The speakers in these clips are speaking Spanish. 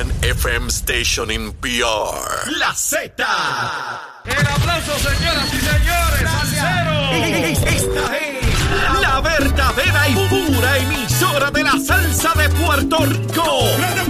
one FM station in PR. La Z. El aplauso, señoras y señores. Esta es la verdadera y pura emisora de la salsa de Puerto Rico. ¡De Puerto Rico!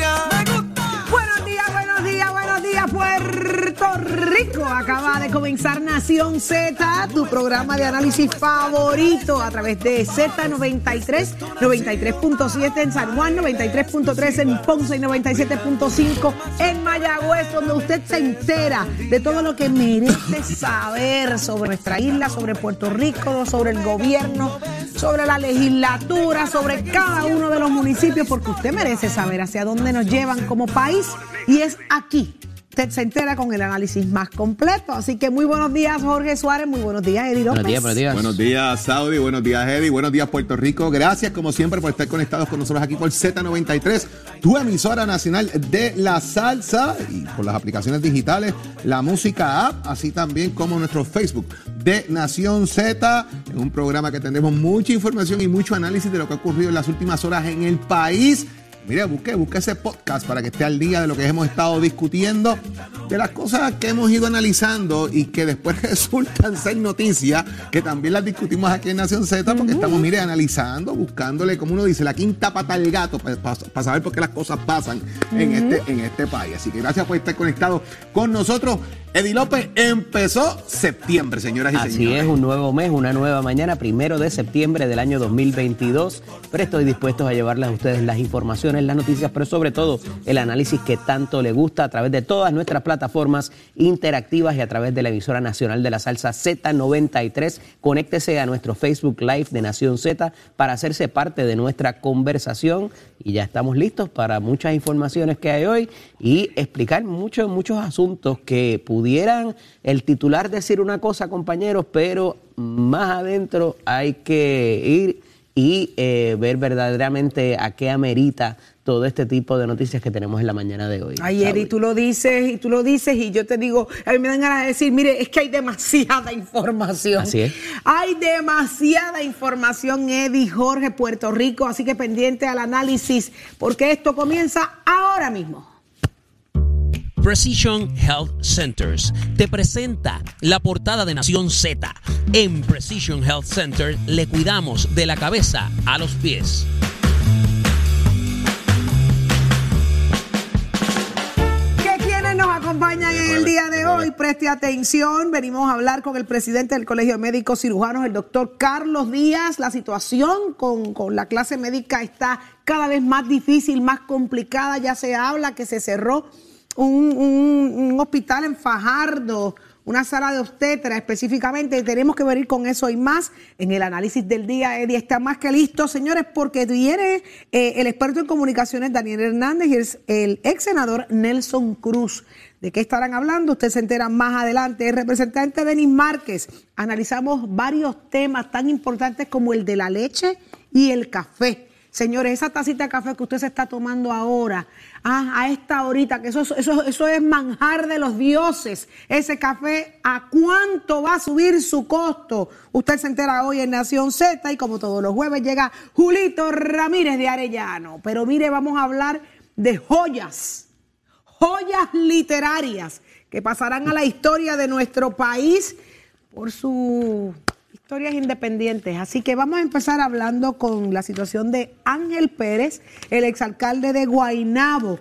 Acaba de comenzar Nación Z, tu programa de análisis favorito a través de Z93, 93.7 en San Juan, 93.3 en Ponce y 97.5 en Mayagüez, donde usted se entera de todo lo que merece saber sobre nuestra isla, sobre Puerto Rico, sobre el gobierno, sobre la legislatura, sobre cada uno de los municipios, porque usted merece saber hacia dónde nos llevan como país y es aquí. Usted se entera con el análisis más completo. Así que muy buenos días, Jorge Suárez. Muy buenos días, Eddie López. Buenos días, buenos días. Buenos días, Saudi. Buenos días, Eddie. Buenos días, Puerto Rico. Gracias, como siempre, por estar conectados con nosotros aquí por Z93, tu emisora nacional de la salsa y por las aplicaciones digitales, la música app, así también como nuestro Facebook de Nación Z, en un programa que tendremos mucha información y mucho análisis de lo que ha ocurrido en las últimas horas en el país. Mire, busque, busque ese podcast para que esté al día de lo que hemos estado discutiendo, de las cosas que hemos ido analizando y que después resultan ser noticias, que también las discutimos aquí en Nación Z, porque estamos, mire, analizando, buscándole, como uno dice, la quinta pata al gato para saber por qué las cosas pasan en, este, en este país. Así que gracias por estar conectados con nosotros. Eddie López empezó septiembre, señoras y Así señores. es, un nuevo mes, una nueva mañana, primero de septiembre del año 2022. Pero estoy dispuesto a llevarles a ustedes las informaciones, las noticias, pero sobre todo el análisis que tanto le gusta a través de todas nuestras plataformas interactivas y a través de la emisora nacional de la salsa Z93. Conéctese a nuestro Facebook Live de Nación Z para hacerse parte de nuestra conversación. Y ya estamos listos para muchas informaciones que hay hoy y explicar muchos, muchos asuntos que pudieran el titular decir una cosa, compañeros, pero más adentro hay que ir y eh, ver verdaderamente a qué amerita todo este tipo de noticias que tenemos en la mañana de hoy. Ay, Eddie, Saudi. tú lo dices y tú lo dices y yo te digo, a mí me dan ganas de decir, mire, es que hay demasiada información. Así es. Hay demasiada información, Eddie, Jorge, Puerto Rico, así que pendiente al análisis, porque esto comienza ahora mismo. Precision Health Centers te presenta la portada de Nación Z. En Precision Health Center le cuidamos de la cabeza a los pies. Que quienes nos acompañan en el día de hoy, preste atención, venimos a hablar con el presidente del Colegio de Médicos Cirujanos, el doctor Carlos Díaz. La situación con, con la clase médica está cada vez más difícil, más complicada. Ya se habla que se cerró un, un- hospital en Fajardo, una sala de obstetra específicamente. y Tenemos que venir con eso y más en el análisis del día. Eddie está más que listo, señores, porque viene eh, el experto en comunicaciones Daniel Hernández y el, el ex senador Nelson Cruz. ¿De qué estarán hablando? Usted se entera más adelante. El representante Denis Márquez. Analizamos varios temas tan importantes como el de la leche y el café. Señores, esa tacita de café que usted se está tomando ahora, ah, a esta horita, que eso, eso, eso es manjar de los dioses. Ese café, ¿a cuánto va a subir su costo? Usted se entera hoy en Nación Z y como todos los jueves llega Julito Ramírez de Arellano. Pero mire, vamos a hablar de joyas, joyas literarias que pasarán a la historia de nuestro país por su historias independientes. Así que vamos a empezar hablando con la situación de Ángel Pérez, el exalcalde de Guainabo,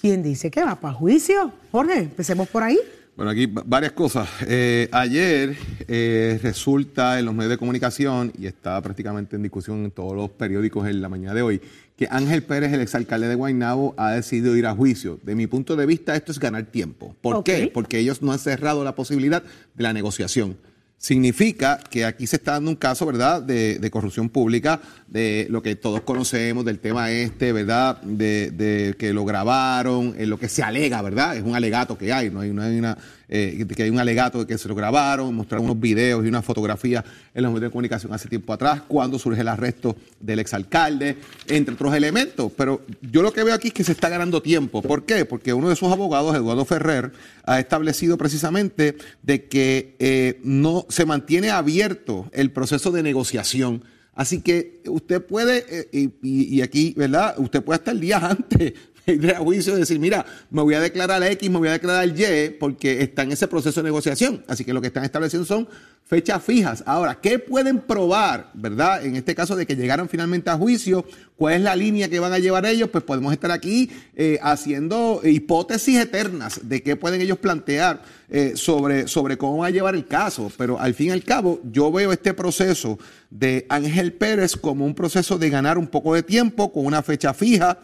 ¿Quién dice que va para juicio? Jorge, empecemos por ahí. Bueno, aquí va- varias cosas. Eh, ayer eh, resulta en los medios de comunicación, y está prácticamente en discusión en todos los periódicos en la mañana de hoy, que Ángel Pérez, el exalcalde de Guaynabo, ha decidido ir a juicio. De mi punto de vista, esto es ganar tiempo. ¿Por qué? Porque ellos no han cerrado la posibilidad de la negociación. Significa que aquí se está dando un caso, ¿verdad?, de, de corrupción pública, de lo que todos conocemos, del tema este, ¿verdad?, de, de que lo grabaron, en lo que se alega, ¿verdad? Es un alegato que hay, no hay, no hay una, eh, que hay un alegato de que se lo grabaron, mostraron unos videos y una fotografía en los medios de comunicación hace tiempo atrás, cuando surge el arresto del exalcalde, entre otros elementos. Pero yo lo que veo aquí es que se está ganando tiempo. ¿Por qué? Porque uno de sus abogados, Eduardo Ferrer, ha establecido precisamente de que eh, no se mantiene abierto el proceso de negociación. Así que usted puede, eh, y, aquí, ¿verdad? Usted puede hasta el día antes ir a juicio decir, mira, me voy a declarar X, me voy a declarar Y, porque está en ese proceso de negociación. Así que lo que están estableciendo son fechas fijas. Ahora, ¿qué pueden probar, verdad? En este caso de que llegaron finalmente a juicio, ¿cuál es la línea que van a llevar ellos? Pues podemos estar aquí eh, haciendo hipótesis eternas de qué pueden ellos plantear eh, sobre, sobre cómo va a llevar el caso. Pero al fin y al cabo, yo veo este proceso de Ángel Pérez como un proceso de ganar un poco de tiempo con una fecha fija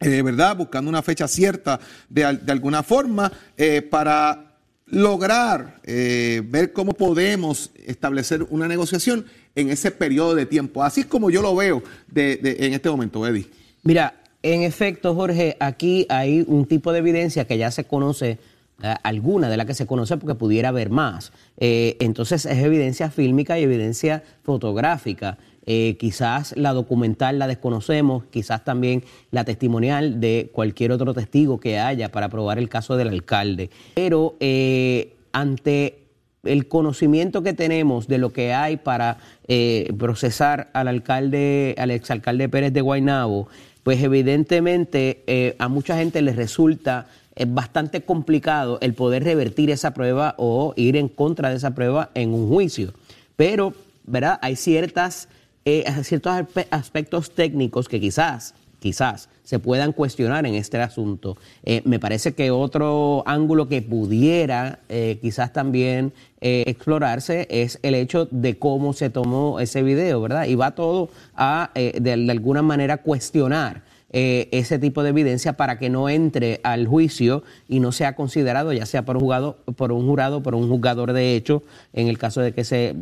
eh, ¿verdad? Buscando una fecha cierta de, de alguna forma eh, para lograr eh, ver cómo podemos establecer una negociación en ese periodo de tiempo. Así es como yo lo veo de- en este momento, Eddie. Mira, en efecto, Jorge, aquí hay un tipo de evidencia que ya se conoce, eh, alguna de la que se conoce porque pudiera haber más. Eh, entonces es evidencia fílmica y evidencia fotográfica. Eh, quizás la documental la desconocemos, quizás también la testimonial de cualquier otro testigo que haya para probar el caso del alcalde. Pero eh, ante el conocimiento que tenemos de lo que hay para eh, procesar al alcalde, al exalcalde Pérez de Guaynabo, pues evidentemente a mucha gente les resulta bastante complicado el poder revertir esa prueba o ir en contra de esa prueba en un juicio. Pero, ¿verdad? Hay ciertas, eh, ciertos aspe- aspectos técnicos que quizás, quizás se puedan cuestionar en este asunto. Eh, me parece que otro ángulo que pudiera eh, quizás también eh, explorarse es el hecho de cómo se tomó ese video, ¿verdad? Y va todo a, de alguna manera, cuestionar eh, ese tipo de evidencia para que no entre al juicio y no sea considerado, ya sea por un jurado, por un jurado, por un juzgador de hecho, en el caso de que se,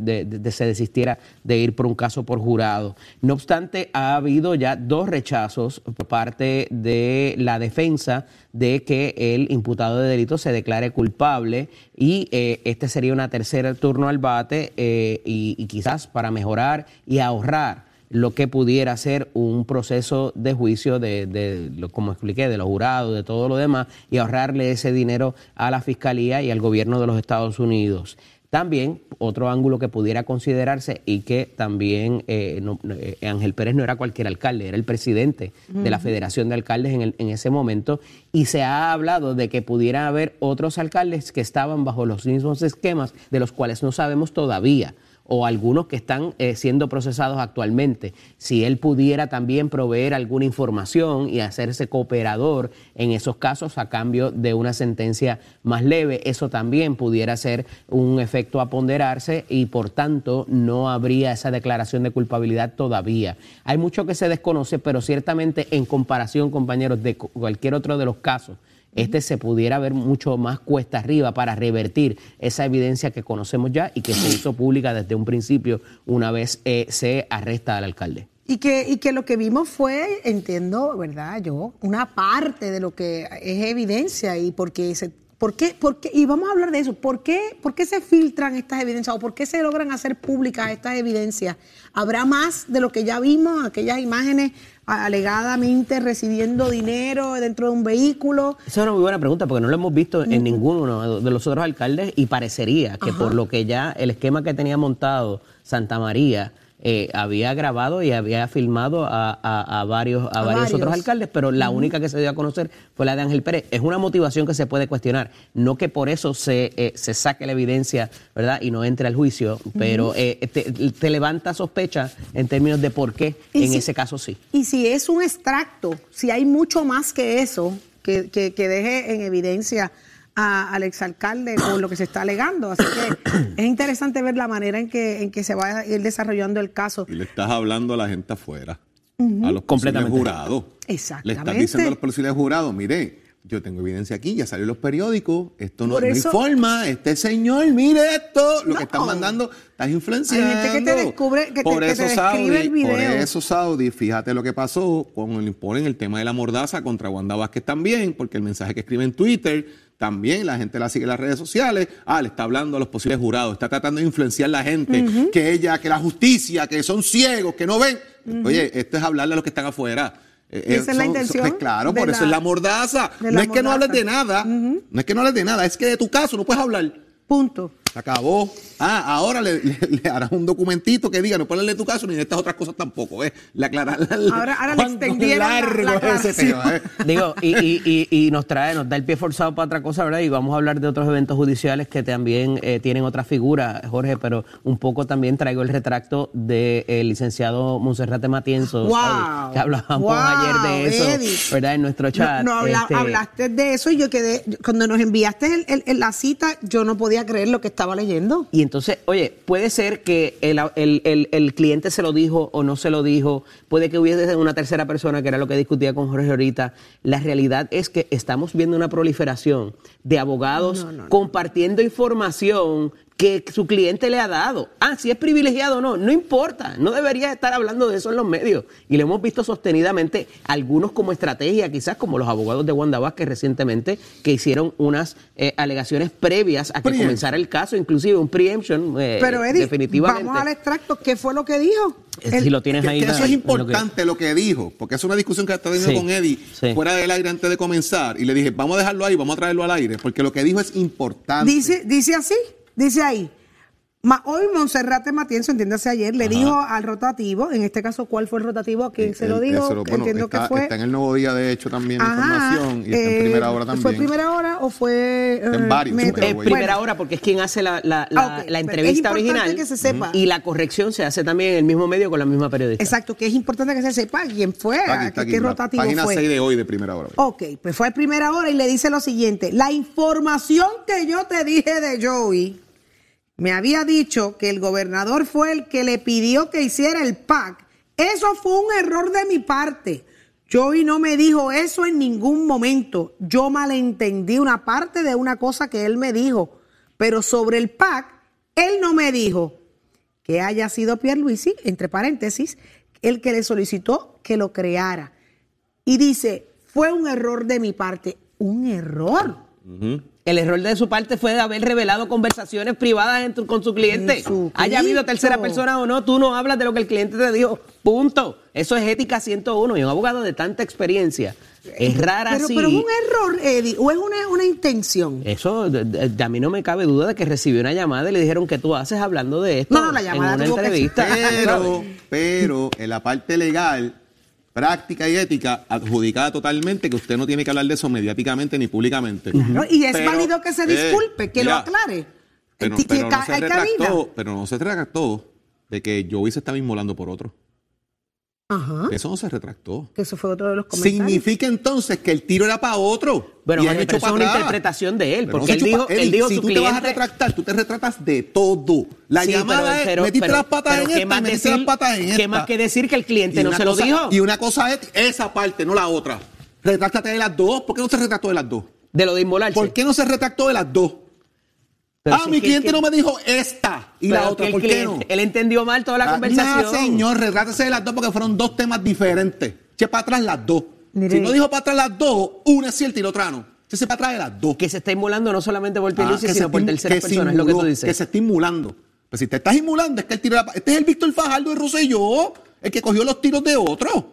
se desistiera de ir por un caso por jurado. No obstante, ha habido ya dos rechazos por parte de la defensa de que el imputado de delito se declare culpable y eh, este sería una tercera turno al bate eh, y quizás para mejorar y ahorrar lo que pudiera ser un proceso de juicio de, de lo, como expliqué, de los jurados, de todo lo demás, y ahorrarle ese dinero a la Fiscalía y al gobierno de los Estados Unidos. También otro ángulo que pudiera considerarse y que también eh, no- eh, Ángel Pérez no era cualquier alcalde, era el presidente de la. Federación de Alcaldes en, el- en ese momento y se ha hablado de que pudiera haber otros alcaldes que estaban bajo los mismos esquemas de los cuales no sabemos todavía o algunos que están eh, siendo procesados actualmente. Si él pudiera también proveer alguna información y hacerse cooperador en esos casos a cambio de una sentencia más leve, eso también pudiera ser un efecto a ponderarse y por tanto no habría esa declaración de culpabilidad todavía. Hay mucho que se desconoce, pero ciertamente en comparación, compañeros, de cu- cualquier otro de los casos, este se pudiera ver mucho más cuesta arriba para revertir esa evidencia que conocemos ya y que se hizo pública desde un principio una vez eh, se arresta al alcalde. Y que, y que lo que vimos fue, entiendo, ¿verdad? Yo, una parte de lo que es evidencia y porque se, ¿por qué, por qué- y vamos a hablar de eso, ¿por qué, ¿por qué se filtran estas evidencias o por qué se logran hacer públicas estas evidencias? ¿Habrá más de lo que ya vimos, aquellas imágenes alegadamente recibiendo dinero dentro de un vehículo? Esa es una muy buena pregunta porque no lo hemos visto en ninguno de los otros alcaldes y parecería que Ajá. por lo que ya el esquema que tenía montado Santa María eh, había grabado y había filmado a, a- a varios, a A varios, varios. otros alcaldes, pero la única que se dio a conocer fue la de Ángel Pérez. Es una motivación que se puede cuestionar, no que por eso se, eh, se saque la evidencia, ¿verdad? Y no entre al juicio, pero eh, te, te levanta sospecha en términos de por qué en si- ese caso sí. Y si es un extracto, si hay mucho más que eso, que, que, que deje en evidencia a- al exalcalde con lo que se está alegando. Así que es interesante ver la manera en que, en que se va a ir desarrollando el caso. Y le estás hablando a la gente afuera, a los posibles jurados. Le Exactamente. estás diciendo a los posibles jurados, mire, yo tengo evidencia aquí, ya salió en los periódicos, esto no, Por no eso- informa, este señor, mire esto, lo No. que están mandando, estás influenciando. Hay gente que te descubre- que te- por que eso, te describe el video. Por eso, Saudi, fíjate lo que pasó con el imponen el tema de la mordaza contra Wanda Vázquez también, porque el mensaje que escribe en Twitter, también la gente la sigue en las redes sociales, ah, le está hablando a los posibles jurados, está tratando de influenciar a la gente, que ella, que la justicia, que son ciegos, que no ven. Oye, esto es hablarle a los que están afuera. Eh, esa es la son- son- intención pues claro, por eso es la mordaza. No es que no hables de nada, no es que no hables de nada, es que de tu caso no puedes hablar. Punto. Se acabó. Ah, ahora le, le, le harás un documentito que diga, no de tu caso ni de estas otras cosas tampoco. ¿eh? Le. Ahora- ahora le extendieron la- largo la es ese aclaración. tema, ¿eh? Digo, y, y- y- y nos trae, nos da el pie forzado para otra cosa, ¿verdad? Y vamos a hablar de otros eventos judiciales que también eh, tienen otra figura, Jorge, pero un poco también traigo el retracto del licenciado Monserrate Matienzo, Wow. Que hablábamos Wow, ayer de eso, Eddie. ¿verdad? En nuestro chat. No, no habla- Este, hablaste de eso y yo quedé, cuando nos enviaste el- el- el- la cita, yo no podía creer lo que estaba leyendo. Y entonces, oye, puede ser que el, el- el- el cliente se lo dijo o no se lo dijo, puede que hubiese una tercera persona, que era lo que discutía con Jorge ahorita. La realidad es que estamos viendo una proliferación de abogados compartiendo información que su cliente le ha dado. Ah, si es privilegiado o no, no importa, no debería estar hablando de eso en los medios. Y lo hemos visto sostenidamente, algunos como estrategia, quizás como los abogados de Wanda Vázquez recientemente, que hicieron unas eh, alegaciones previas a que comenzara el caso, inclusive un preemption, eh, Pero Eddie, definitivamente. vamos al extracto, ¿qué fue lo que dijo? Eh, si lo tienes Que- ahí. que eso es en lo que- importante lo que dijo, porque es una discusión que está teniendo Sí, con Eddie sí. fuera del aire antes de comenzar. Y le dije, vamos a dejarlo ahí, vamos a traerlo al aire, porque lo que dijo es importante. Dice, dice así, dice ahí. Ma- hoy Monserrate Matienzo, entiéndase ayer, le Ajá. dijo al rotativo, en este caso, ¿cuál fue el rotativo? ¿A quién se lo dijo? él se lo- bueno, Entiendo está, que fue. está en el nuevo día, de hecho, también la Ajá, información. Y está en eh, primera hora también. ¿Fue primera hora o fue.? Está en eh, varios, Eh, primera Bueno, hora porque es quien hace la, la- la- Ah, la pero entrevista es importante original que se sepa. y la corrección se hace también en el mismo medio con la misma periodista. Exacto, que es importante que se sepa quién fue, Está aquí, está qué, aquí, qué la rotativo página fue. 6 de hoy de primera hora. Ok, pues fue a primera hora y le dice lo siguiente. La información que yo te dije de Joey me había dicho que el gobernador fue el que le pidió que hiciera el PAC. Eso fue un error de mi parte. Joey no me dijo eso en ningún momento. Yo malentendí una parte de una cosa que él me dijo. Pero sobre el PAC, él no me dijo que haya sido Pierluisi, entre paréntesis, el que le solicitó que lo creara. Y dice, fue un error de mi parte. Un error. El error de su parte fue de haber revelado conversaciones privadas en tu- con su cliente. Jesucristo. Haya habido tercera persona o no, tú no hablas de lo que el cliente te dijo. Punto. Eso es ética 101 y un abogado de tanta experiencia. Es rara pero, así. pero es un error, Eddie, o es una, una intención. Eso, de- de- de- a mí no me cabe duda de que recibió una llamada y le dijeron que tú haces hablando de esto No, no, la llamada en una que- entrevista. Pero, pero en la parte legal, práctica y ética, adjudicada totalmente, que usted no tiene que hablar de eso mediáticamente ni públicamente. Y es Pero, válido que se eh, disculpe, que lo aclare. Pero, no se retractó, pero no se retractó de que Joey se estaba inmolando por otro. Ajá. Eso no se retractó. Que eso fue otro de los comentarios. Significa entonces que el tiro era para otro. Bueno, y han Jorge, hecho pero eso es para una atrás. interpretación de él, porque él dijo, él dijo si su tú te vas a retractar, tú te retratas de todo. La Sí, llamada pero- es, pero- metiste pero- las patas pero en ¿qué esta, más metiste decir- las patas en esta. qué más que decir que el cliente Y no se lo dijo? Y una cosa es esa parte, no la otra. Retráctate de las dos. ¿Por qué no se retractó de las dos? De lo de inmolarse. ¿Por qué no se retractó de las dos? Pero ah, si mi cliente que- no me dijo esta y pero la otra. ¿Por qué no? Él entendió mal toda la Ah, conversación. No, señor, retrátese de las dos porque fueron dos temas diferentes. Che para atrás las dos. Mire. Si no dijo para atrás las dos, una es cierta y la otra no. Che para atrás de las dos. Que se está inmolando no solamente por Ah, Pierluisi, que sino se por que se personas, es lo que tú dices. Que se está inmulando. Pues si te estás inmulando, es que el tiro era- Este es el Víctor Fajardo de Rosselló, el que cogió los tiros de otro.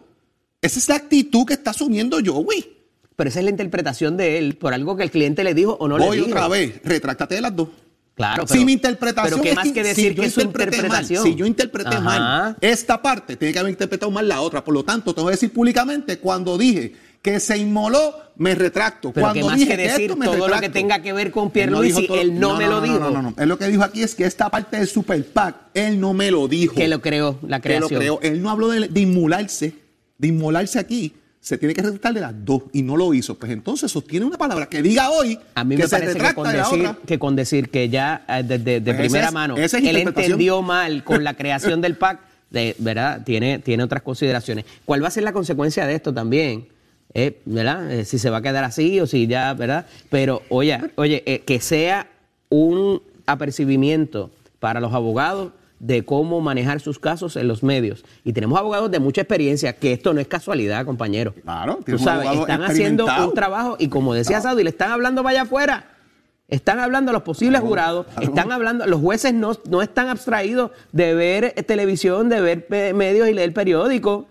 Esa es la actitud que está asumiendo Joey. Pero esa es la interpretación de él por algo que el cliente le dijo o no Voy le dijo. otra vez, retráctate de las dos. Claro, si pero- mi interpretación pero qué es más que decir si yo que es su interpreté mal, interpretación. si yo interpreté Ajá. mal esta parte, tiene que haber interpretado mal la otra. Por lo tanto, tengo que decir públicamente, cuando dije que se inmoló, me retracto. Pero cuando que más dije que decir esto, me todo lo retracto. que tenga que ver con Él no Pierluisi, dijo todo- él no me lo dijo. No, no, no. Él lo que dijo aquí es que esta parte del Super PAC, él no me lo dijo. Que lo creó, la Que lo creación. creó. Él no habló de, de inmularse, de inmolarse aquí, se tiene que retractar de las dos y no lo hizo. Pues entonces sostiene una palabra que diga hoy A mí que me se parece que retracta con, decir, que con decir que ya eh, de, Pues primera es- mano es él entendió mal con la creación del PAC, de, ¿verdad? Tiene, tiene otras consideraciones. ¿Cuál va a ser la consecuencia de esto también? Eh, ¿Verdad? Eh, si se va a quedar así o si ya, ¿verdad? Pero, oye, oye eh, que sea un apercibimiento para los abogados de cómo manejar sus casos en los medios. Y tenemos abogados de mucha experiencia, que esto no es casualidad, compañero. Claro, Tú sabes, están haciendo un trabajo y como decía Saudi, le están hablando vaya afuera. Están hablando a los posibles jurados, están hablando, los jueces no, no están abstraídos de ver eh, televisión, de ver pe- medios y leer periódicos.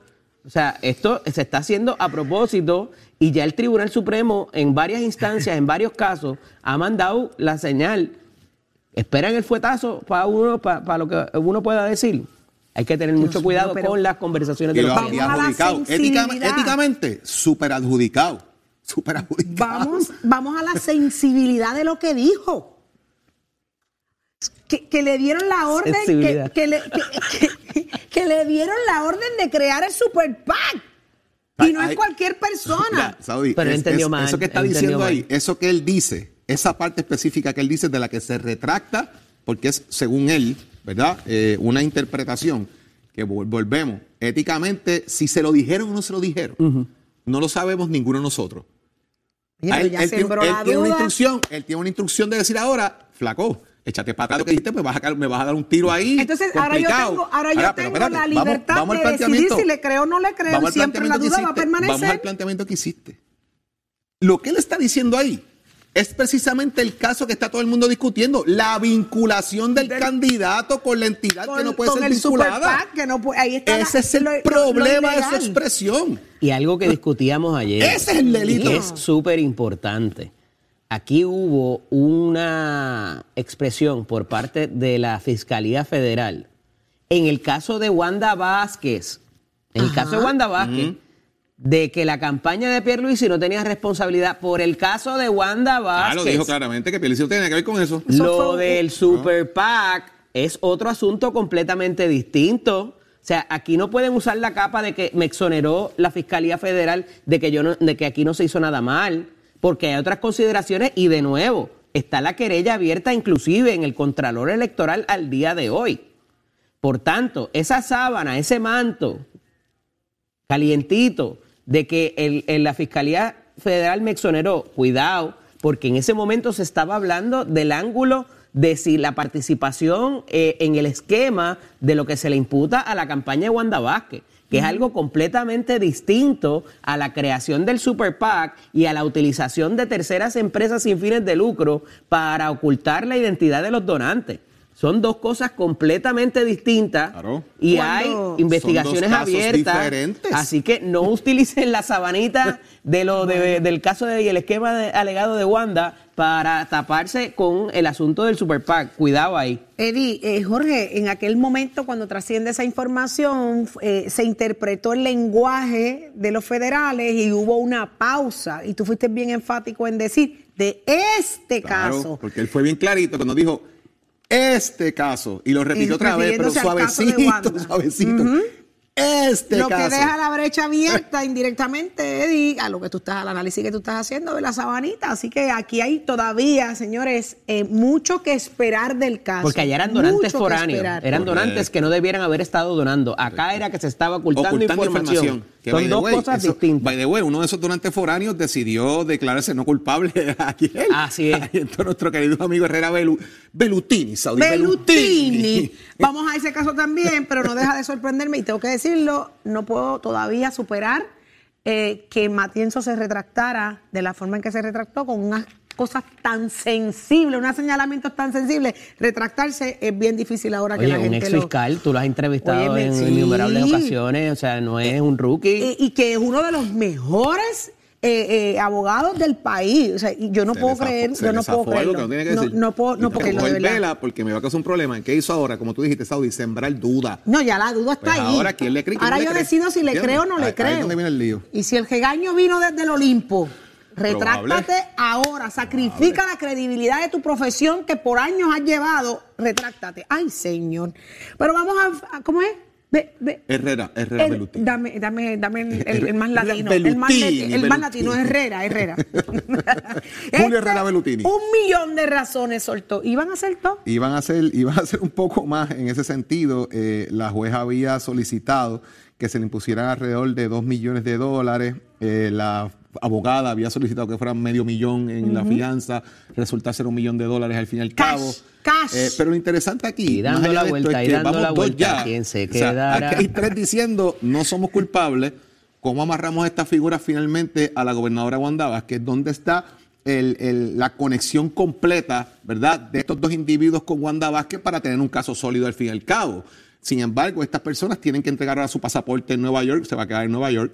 O sea, esto se está haciendo a propósito y ya el Tribunal Supremo en varias instancias, en varios casos, ha mandado la señal. Esperan el fuetazo para uno, para, lo que uno pueda decir. Hay que tener mucho mío, cuidado pero- con las conversaciones Y de los la adjudicado. Ética- sensibilidad. éticamente, súper adjudicado. Vamos, vamos a la sensibilidad de lo que dijo. Que, que le dieron la orden, que, le, que- que- que le dieron la orden de crear el Super PAC. Y no Ay, es cualquier persona. Saudi, Pero es- entendió es- mal, Eso que está diciendo ahí, mal. eso que él dice, esa parte específica que él dice de la que se retracta, porque es, según él, ¿verdad? Eh, una interpretación que vol- volvemos. Éticamente, si se lo dijeron o no se lo dijeron, no lo sabemos ninguno de nosotros. Oye, A pero él, ya él tiene, él tiene una instrucción, él tiene una instrucción de decir ahora, flaco, échate para lo que dijiste, pues vas a, me vas a dar un tiro ahí. Entonces, ahora yo tengo, ahora yo Ahora, pero tengo espérate, la libertad vamos de decidir si le creo o no le creo. Siempre la duda va a hiciste. Vamos al permanecer. planteamiento que hiciste. Lo que él está diciendo ahí es precisamente el caso que está todo el mundo discutiendo, la vinculación del, Del- candidato con la entidad que no puede con ser vinculada. PAC, que no puede- ahí está Ese la- es el lo- lo- lo problema de su expresión. Y algo que discutíamos ayer. Ese es el delito. y Es súper importante. Aquí hubo una expresión por parte de la Fiscalía Federal. En el caso de Wanda Vázquez, en el caso de Wanda Vázquez, de que la campaña de Pierluisi no tenía responsabilidad por el caso de Wanda Vázquez. Ah, lo dijo claramente que Pelicio tiene que ver con eso. Lo del Super PAC es otro asunto completamente distinto. O sea, aquí no pueden usar la capa de que me exoneró la Fiscalía Federal de que yo no, de que aquí no se hizo nada mal, porque hay otras consideraciones y de nuevo está la querella abierta inclusive en el Contralor Electoral al día de hoy. Por tanto, esa sábana, ese manto calientito de que el- el- la Fiscalía Federal me exoneró, cuidado, porque en ese momento se estaba hablando del ángulo de si la participación eh, en el esquema de lo que se le imputa a la campaña de Wanda Vázquez, que es algo completamente distinto a la creación del Super PAC y a la utilización de terceras empresas sin fines de lucro para ocultar la identidad de los donantes. Son dos cosas completamente distintas Claro. y Cuando- hay investigaciones Son dos casos abiertas. diferentes. Así que no utilicen la sabanita de lo de- del caso de, y el esquema de- alegado de Wanda para taparse con el asunto del Super PAC. Cuidado ahí. Eddie, eh, Jorge, en aquel momento cuando trasciende esa información, eh, se interpretó el lenguaje de los federales y hubo una pausa. Y tú fuiste bien enfático en decir, de este Claro, caso. porque él fue bien clarito cuando dijo este caso y lo repitió Y otra vez, pero de suavecito, Wanda. suavecito. Este lo caso. que deja la brecha abierta indirectamente, Eddie, a lo que tú estás, al análisis que tú estás haciendo de la sabanita. Así que aquí hay todavía, señores, eh, mucho que esperar del caso. Porque allá eran donantes foráneos. Eran Correcto. donantes que no debieran haber estado donando. Acá era que se estaba ocultando, ocultando información. información. Que, Son dos way, cosas eso- distintas. By the way, uno de esos donantes foráneos decidió declararse no culpable ayer. Así es. Entonces, nuestro querido amigo Herrera Belu, Belutini, Saudi Belutini. Vamos a ese caso también, pero no deja de sorprenderme y tengo que decirlo, no puedo todavía superar eh, que Matienzo se retractara de la forma en que se retractó con unas cosas tan sensibles, unos señalamientos tan sensibles. Retractarse es bien difícil ahora que Oye, la un gente ex lo... fiscal, tú lo has entrevistado en sí. innumerables ocasiones, o sea, no es un rookie. Eh, y que es uno de los mejores eh, eh, abogados del país. O sea, y yo no Se puedo creer, yo no puedo creerlo. que no tiene que no, decir. no puedo, no porque lo de vela porque me va a causar un problema. ¿Qué hizo ahora? Como tú dijiste, Saudi, sembrar duda. No, ya la duda está Pues ahí. ahora, ¿quién le cree? ¿Quién Ahora le yo cree? decido si le ¿Entiendes? creo o no Ahí- le ahí es creo. donde viene el lío. Y si el regaño vino desde el Olimpo, retráctate Probable. ahora, sacrifica la credibilidad de tu profesión que por años has llevado, retráctate. Ay, señor. Pero vamos a, ¿cómo es? Herrera, Herrera El- Belutini. dame, dame, dame el, el- el más latino. el más, el latino. Herrera, Herrera. Julio Herrera Belutini. Un millón de razones soltó. ¿Iban a hacer todo? Iban a hacer, iban a hacer un poco más en ese sentido. Eh, la jueza había solicitado que se le impusieran alrededor de 2 millones de dólares. Eh, la abogada había solicitado que fueran medio millón en la fianza. Resulta ser un millón de dólares al fin y al Cash, cabo. cash. Eh, pero lo interesante aquí, Y dando más allá la de esto, vuelta, es y que dando vamos la dos vuelta, ya. ¿quién se O sea, aquí hay tres diciendo no somos culpables. ¿Cómo amarramos esta figura finalmente a la gobernadora Wanda Vázquez? ¿Dónde está el- el- la conexión completa, verdad, de estos dos individuos con Wanda Vázquez para tener un caso sólido al fin y al cabo? Sin embargo, estas personas tienen que entregar ahora su pasaporte en Nueva York, se va a quedar en Nueva York.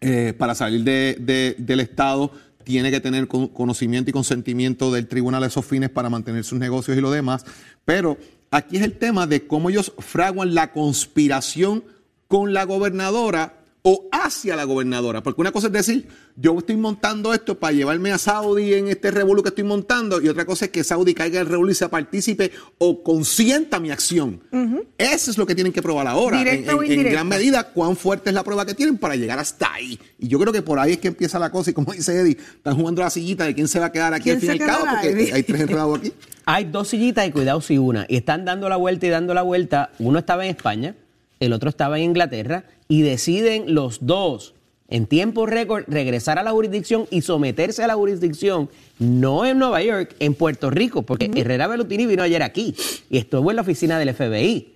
Eh, para salir de- de- del Estado tiene que tener con- conocimiento y consentimiento del tribunal a esos fines para mantener sus negocios y lo demás. Pero aquí es el tema de cómo ellos fraguan la conspiración con la gobernadora o hacia la gobernadora. Porque una cosa es decir, yo estoy montando esto para llevarme a Saudi en este revuelo que estoy montando, y otra cosa es que Saudi caiga en el revuelo y sea partícipe o consienta mi acción. Eso es lo que tienen que probar ahora. En, en- gran medida, cuán fuerte es la prueba que tienen para llegar hasta ahí. Y yo creo que por ahí es que empieza la cosa. Y como dice Eddie, están jugando la sillita de quién se va a quedar aquí ¿Quién al fin y al cabo, porque Eddie? hay tres enredados aquí. Hay dos sillitas y cuidado si una. Y están dando la vuelta y dando la vuelta. Uno estaba en España, el otro estaba en Inglaterra y deciden los dos en tiempo récord regresar a la jurisdicción y someterse a la jurisdicción, no en Nueva York, en Puerto Rico, porque Herrera Belutini vino ayer aquí y estuvo en la oficina del FBI.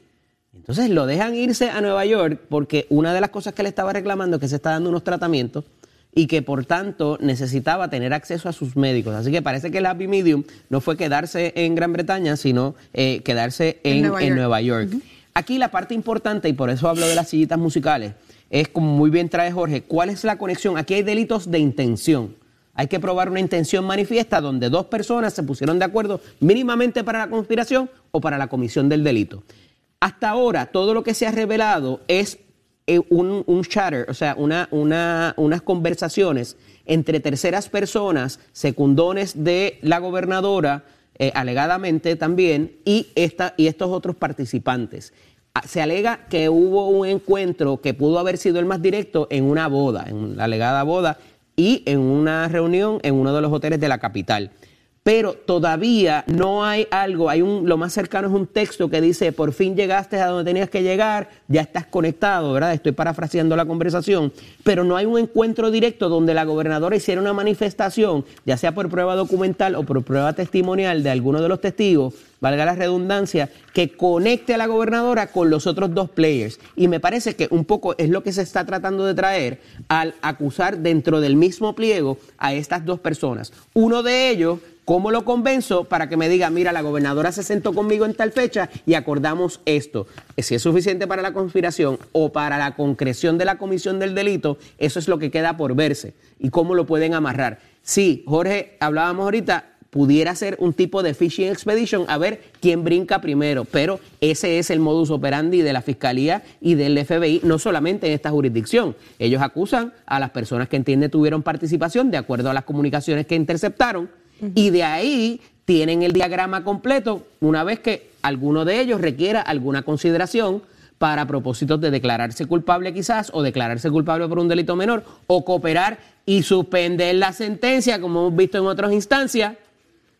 Entonces lo dejan irse a Nueva York porque una de las cosas que le estaba reclamando es que se está dando unos tratamientos y que por tanto necesitaba tener acceso a sus médicos. Así que parece que el happy medium no fue quedarse en Gran Bretaña, sino eh, quedarse En en, Nueva en York. Nueva York. Aquí la parte importante, y por eso hablo de las sillitas musicales, es como muy bien trae Jorge, ¿cuál es la conexión? Aquí hay delitos de intención. Hay que probar una intención manifiesta donde dos personas se pusieron de acuerdo mínimamente para la conspiración o para la comisión del delito. Hasta ahora, todo lo que se ha revelado es eh, un, un chatter, o sea, una, una- unas conversaciones entre terceras personas, secundones de la gobernadora, eh, alegadamente también, y, esta, y estos otros participantes. Ah, Se alega que hubo un encuentro que pudo haber sido el más directo en una boda, en la alegada boda, y en una reunión en uno de los hoteles de la capital. Pero todavía no hay algo, hay un, lo más cercano es un texto que dice, por fin llegaste a donde tenías que llegar, ya estás conectado, ¿verdad? Estoy parafraseando la conversación, pero no hay un encuentro directo donde la gobernadora hiciera una manifestación, ya sea por prueba documental o por prueba testimonial de alguno de los testigos, valga la redundancia, que conecte a la gobernadora con los otros dos players. Y me parece que un poco es lo que se está tratando de traer al acusar dentro del mismo pliego a estas dos personas. Uno de ellos, ¿cómo lo convenzo para que me diga, mira, la gobernadora se sentó conmigo en tal fecha y acordamos esto? Si es suficiente para la conspiración o para la concreción de la comisión del delito, eso es lo que queda por verse. ¿Y cómo lo pueden amarrar? Sí, Jorge, hablábamos ahorita, pudiera ser un tipo de fishing expedition a ver quién brinca primero, pero ese es el modus operandi de la Fiscalía y del FBI, no solamente en esta jurisdicción. Ellos acusan a las personas que entienden tuvieron participación de acuerdo a las comunicaciones que interceptaron y de ahí tienen el diagrama completo una vez que alguno de ellos requiera alguna consideración para propósitos de declararse culpable quizás o declararse culpable por un delito menor o cooperar y suspender la sentencia como hemos visto en otras instancias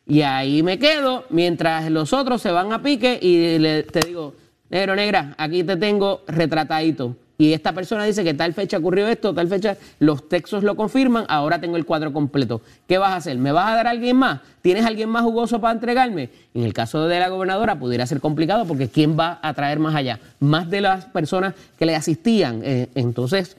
y ahí me quedo mientras los otros se van a pique y le- te digo, negro, negra, aquí te tengo retratadito. Y esta persona dice que tal fecha ocurrió esto, tal fecha, los textos lo confirman, ahora tengo el cuadro completo. ¿Qué vas a hacer? ¿Me vas a dar a alguien más? ¿Tienes alguien más jugoso para entregarme? En el caso de la gobernadora pudiera ser complicado porque ¿quién va a traer más allá? Más de las personas que le asistían. Eh, entonces,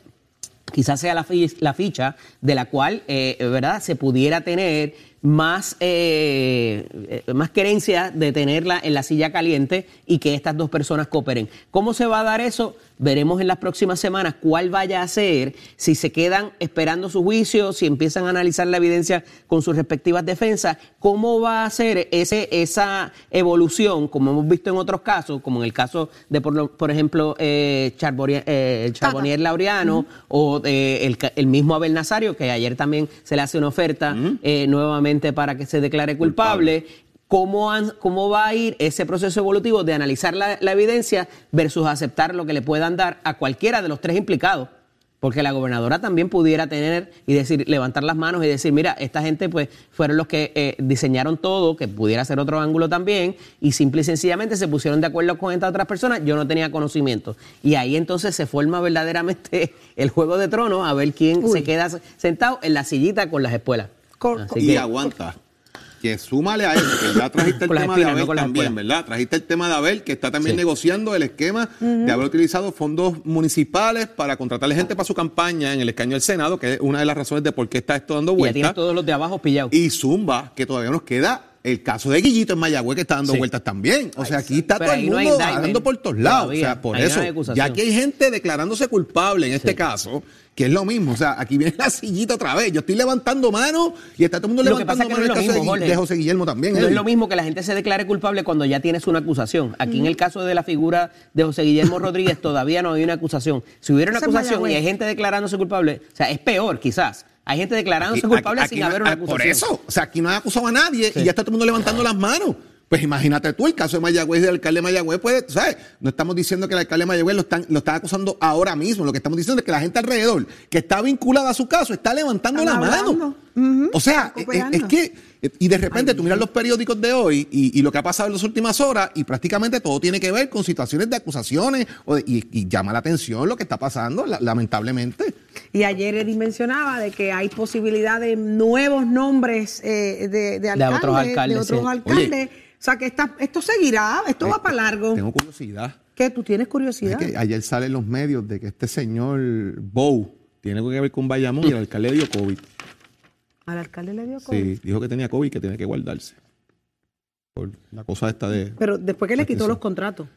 quizás sea la, fi- la ficha de la cual, eh, ¿verdad?, se pudiera tener más, eh, eh, más querencia de tenerla en la silla caliente y que estas dos personas cooperen. ¿Cómo se va a dar eso? Veremos en las próximas semanas cuál vaya a ser, si se quedan esperando su juicio, si empiezan a analizar la evidencia con sus respectivas defensas, cómo va a ser ese, esa evolución, como hemos visto en otros casos, como en el caso de, por, lo- por ejemplo, eh, Charbonnier, eh, Charbonnier Laureano o eh, el, el mismo Abel Nazario, que ayer también se le hace una oferta eh, nuevamente para que se declare culpable. cómo, han- cómo va a ir ese proceso evolutivo de analizar la, la evidencia versus aceptar lo que le puedan dar a cualquiera de los tres implicados. Porque la gobernadora también pudiera tener y decir, levantar las manos y decir, mira, esta gente pues fueron los que eh, diseñaron todo, que pudiera ser otro ángulo también, y simple y sencillamente se pusieron de acuerdo con estas otras personas, yo no tenía conocimiento. Y ahí entonces se forma verdaderamente el juego de tronos a ver quién se queda sentado en la sillita con las espuelas. Así y que- aguanta. Que súmale a eso, que ya trajiste el tema de Abel no también. ¿verdad? Trajiste el tema de Abel, que está también Sí. negociando el esquema de haber utilizado fondos municipales para contratarle gente para su campaña en el escaño del Senado, que es una de las razones de por qué está esto dando Y ya vueltas. todos los de abajo pillados. Y Zumba, que todavía nos queda el caso de Guillito en Mayagüez, que está dando Sí. vueltas también. O sea, aquí está Pero todo el no mundo indictment dando por todos lados. todavía. O sea, por Ahí no eso, hay acusación. ya que hay gente declarándose culpable en este caso, que es lo mismo. O sea, aquí viene la sillita otra vez. Yo estoy levantando mano y está todo el mundo Lo levantando mano no en es el lo caso mismo, de, de José Guillermo también. No es Eddie. lo mismo que la gente se declare culpable cuando ya tienes una acusación. Aquí en el caso de la figura de José Guillermo Rodríguez todavía no hay una acusación. Si hubiera una acusación y hay gente declarándose culpable, o sea, es peor quizás. Hay gente declarándose Aquí- culpable aquí sin haber una ah, acusación. Por eso, o sea, aquí no hay acusado a nadie y ya está todo el mundo levantando las manos. Pues imagínate tú, el caso de Mayagüez y del alcalde de Mayagüez, pues, ¿sabes? No estamos diciendo que el alcalde de Mayagüez lo están, lo están acusando ahora mismo. Lo que estamos diciendo es que la gente alrededor que está vinculada a su caso está levantando Están la hablando. mano. O sea, es, cooperando. es que, y de repente tú miras los periódicos de hoy y, y lo que ha pasado en las últimas horas y prácticamente todo tiene que ver con situaciones de acusaciones o de- y, y llama la atención lo que está pasando, la- lamentablemente. Y ayer Eddie mencionaba de que hay posibilidad de nuevos nombres eh, de, de alcaldes. otros alcaldes, de otros sí. alcaldes. O sea que esta- esto seguirá, esto va para largo. Tengo curiosidad. ¿Qué? ¿Tú tienes curiosidad? Es que ayer sale en los medios de que este señor Bow tiene que ver con Bayamón y el alcalde dio COVID. Al alcalde le dio COVID. Sí, dijo que tenía COVID y que tenía que guardarse. Por la cosa esta de. Pero después que le quitó los contratos.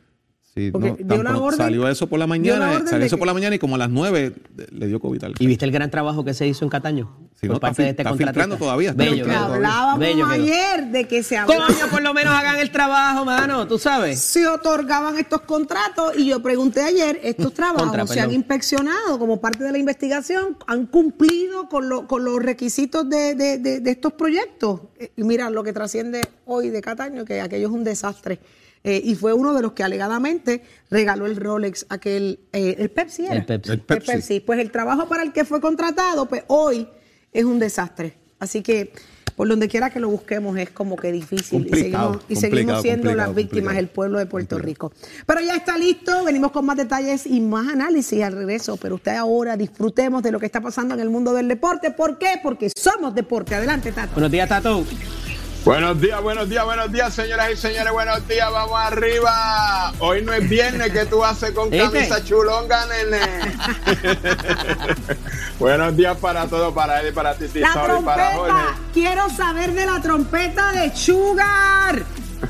Sí, porque no, dio la orden- salió eso por la mañana, salió eso que- por la mañana y como a las 9 le dio COVID al ¿Y viste el gran trabajo que se hizo en Cataño? Sí, por no, está parte de este está contratista. filtrando todavía, está Bello, filtrando bello. hablábamos Bello ayer de que se hablaba. Coño, por lo menos hagan el trabajo, mano, tú sabes. se otorgaban estos contratos y yo pregunté ayer, estos trabajos Contra, se han inspeccionado como parte de la investigación, han cumplido con, lo- con los requisitos de, de- de- de estos proyectos. Eh, Y mira, lo que trasciende hoy de Cataño, que aquello es un desastre. Eh, y fue uno de los que alegadamente regaló el Rolex, aquel, eh, el Pepsi era. El Pepsi. El Pepsi. Pues el trabajo para el que fue contratado, pues hoy es un desastre. Así que por donde quiera que lo busquemos es como que difícil. y seguimos, y seguimos siendo las víctimas del pueblo de Puerto Rico. Pero ya está listo, venimos con más detalles y más análisis al regreso. Pero usted ahora disfrutemos de lo que está pasando en el mundo del deporte. ¿Por qué? Porque somos deporte. Adelante, Tato. Buenos días, Tato. Buenos días, buenos días, buenos días, señoras y señores, buenos días, vamos arriba. Hoy no es viernes, ¿qué tú haces con camisa chulonga, nene? buenos días para todos, para él y para Titi La Sauri y para Jorge. trompeta. Quiero saber de la trompeta de Sugar.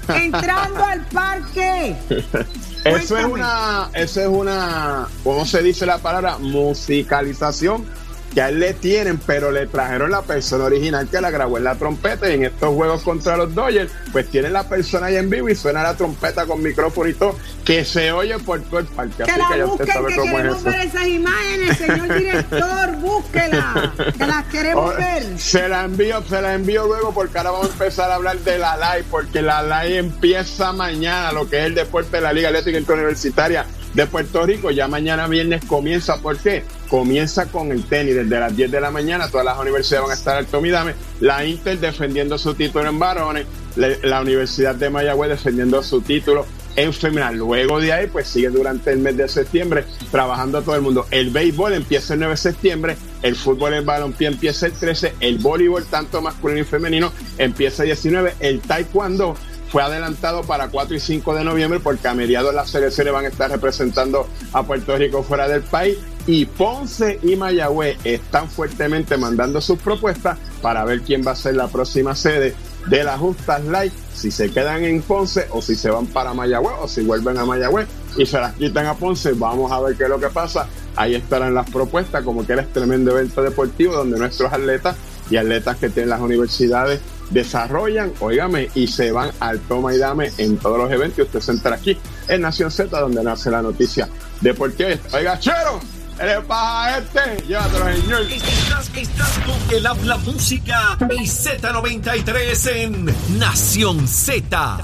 Entrando al parque. Eso es una, eso es una, ¿cómo se dice la palabra? Musicalización que a él le tienen, pero le trajeron la persona original que la grabó en la trompeta y en estos juegos contra los Dodgers, pues tienen la persona ahí en vivo y suena la trompeta con micrófono y todo, que se oye por todo el parque. Que Así la que ya usted busquen, sabe que cómo es queremos eso. ver esas imágenes, señor director, búsquela, que las queremos Oh, ver. Se la envío, se la envío luego porque ahora vamos a empezar a hablar de la LAI, porque la LAI empieza mañana, lo que es el deporte de la Liga Eléctrica Interuniversitaria de Puerto Rico. Ya mañana viernes comienza, ¿por qué? Comienza con el tenis desde las 10 de la mañana. Todas las universidades van a estar al Tomidame. La Inter defendiendo su título en varones, la Universidad de Mayagüez defendiendo su título en femenal. Luego de ahí, pues sigue durante el mes de septiembre trabajando todo el mundo. El béisbol empieza el 9 de septiembre, el fútbol, el balompié empieza el 13, el voleibol, tanto masculino y femenino, empieza el 19, el taekwondo fue adelantado para 4 y 5 de noviembre porque a mediados las selecciones van a estar representando a Puerto Rico fuera del país y Ponce y Mayagüez están fuertemente mandando sus propuestas para ver quién va a ser la próxima sede de las Justas Light, si se quedan en Ponce o si se van para Mayagüez o si vuelven a Mayagüez y se las quitan a Ponce, vamos a ver qué es lo que pasa. Ahí estarán las propuestas, como que era este tremendo evento deportivo donde nuestros atletas y atletas que tienen las universidades desarrollan, óigame, y se van al toma y dame en todos los eventos. Usted se entra aquí en Nación Z, donde nace la noticia deportiva. Oiga, chero, ¿Qué le pasa a este? Llévatelo, señor. Estás, estás con el habla música y Z93 en Nación Z.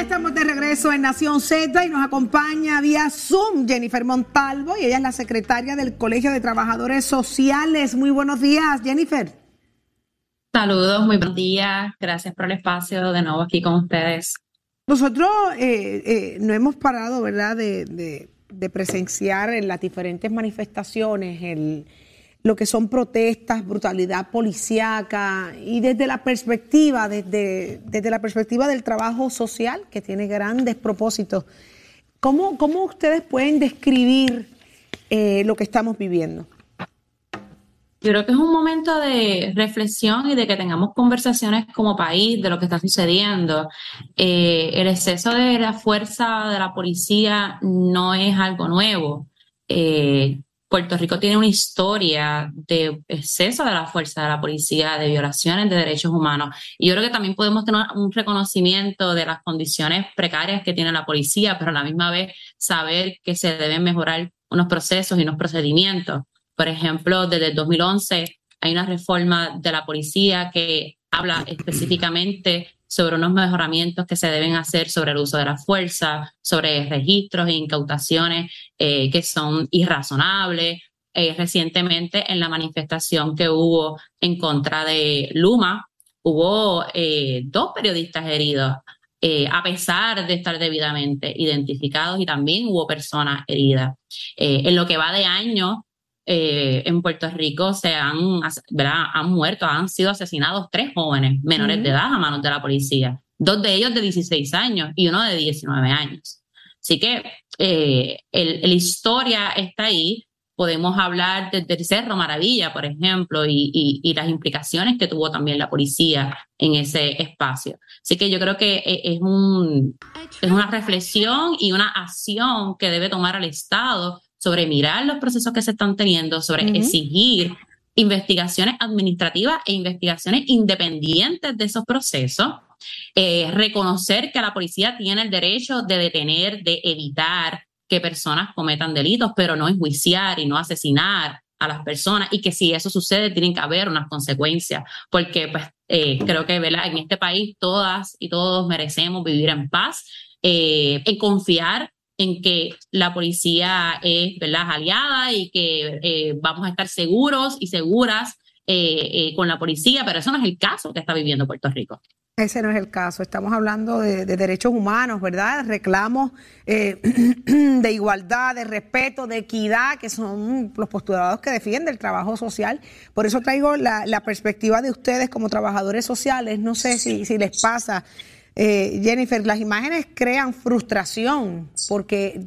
ya estamos de regreso en Nación Z y nos acompaña vía Zoom Jennifer Montalvo y ella es la secretaria del Colegio de Trabajadores Sociales. Muy buenos días, Jennifer. Saludos, muy buenos días. Gracias por el espacio de nuevo aquí con ustedes. Nosotros eh, eh, no hemos parado, ¿verdad?, de, de- de presenciar en las diferentes manifestaciones el, lo que son protestas, brutalidad policíaca y desde la perspectiva, desde, desde la perspectiva del trabajo social, que tiene grandes propósitos. ¿Cómo, cómo ustedes pueden describir eh, lo que estamos viviendo? Yo creo que es un momento de reflexión y de que tengamos conversaciones como país de lo que está sucediendo. Eh, el exceso de la fuerza de la policía no es algo nuevo. Eh, Puerto Rico tiene una historia de exceso de la fuerza de la policía, de violaciones de derechos humanos. Y yo creo que también podemos tener un reconocimiento de las condiciones precarias que tiene la policía, pero a la misma vez saber que se deben mejorar unos procesos y unos procedimientos. Por ejemplo, desde el 2011 hay una reforma de la policía que habla específicamente sobre unos mejoramientos que se deben hacer sobre el uso de la fuerza, sobre registros e incautaciones eh, que son irrazonables. Eh, recientemente, en la manifestación que hubo en contra de Luma, hubo eh, dos periodistas heridos, a pesar de estar debidamente identificados, y también hubo personas heridas. En lo que va de año, eh, en Puerto Rico se han, ¿verdad? han muerto, han sido asesinados tres jóvenes menores Ujú. de edad a manos de la policía, dos de ellos de 16 años y uno de 19 años. Así que eh, el, la historia está ahí. Podemos hablar desde el Cerro Maravilla, por ejemplo, y, y- y las implicaciones que tuvo también la policía en ese espacio. Así que yo creo que e- es, un, es una reflexión y una acción que debe tomar el Estado sobre mirar los procesos que se están teniendo, sobre exigir investigaciones administrativas e investigaciones independientes de esos procesos, eh, reconocer que la policía tiene el derecho de detener, de evitar que personas cometan delitos, pero no enjuiciar y no asesinar a las personas y que si eso sucede tienen que haber unas consecuencias, porque pues eh, creo que ¿verdad? en este país todas y todos merecemos vivir en paz, eh, en confiar en que la policía es ¿verdad? aliada y que eh, vamos a estar seguros y seguras eh, eh, con la policía, pero eso no es el caso que está viviendo Puerto Rico. Ese no es el caso. Estamos hablando de, de derechos humanos, ¿verdad? Reclamos de igualdad, de respeto, de equidad, que son los postulados que defiende el trabajo social. Por eso traigo la, la perspectiva de ustedes como trabajadores sociales. No sé si les pasa. Eh, Jennifer, las imágenes crean frustración porque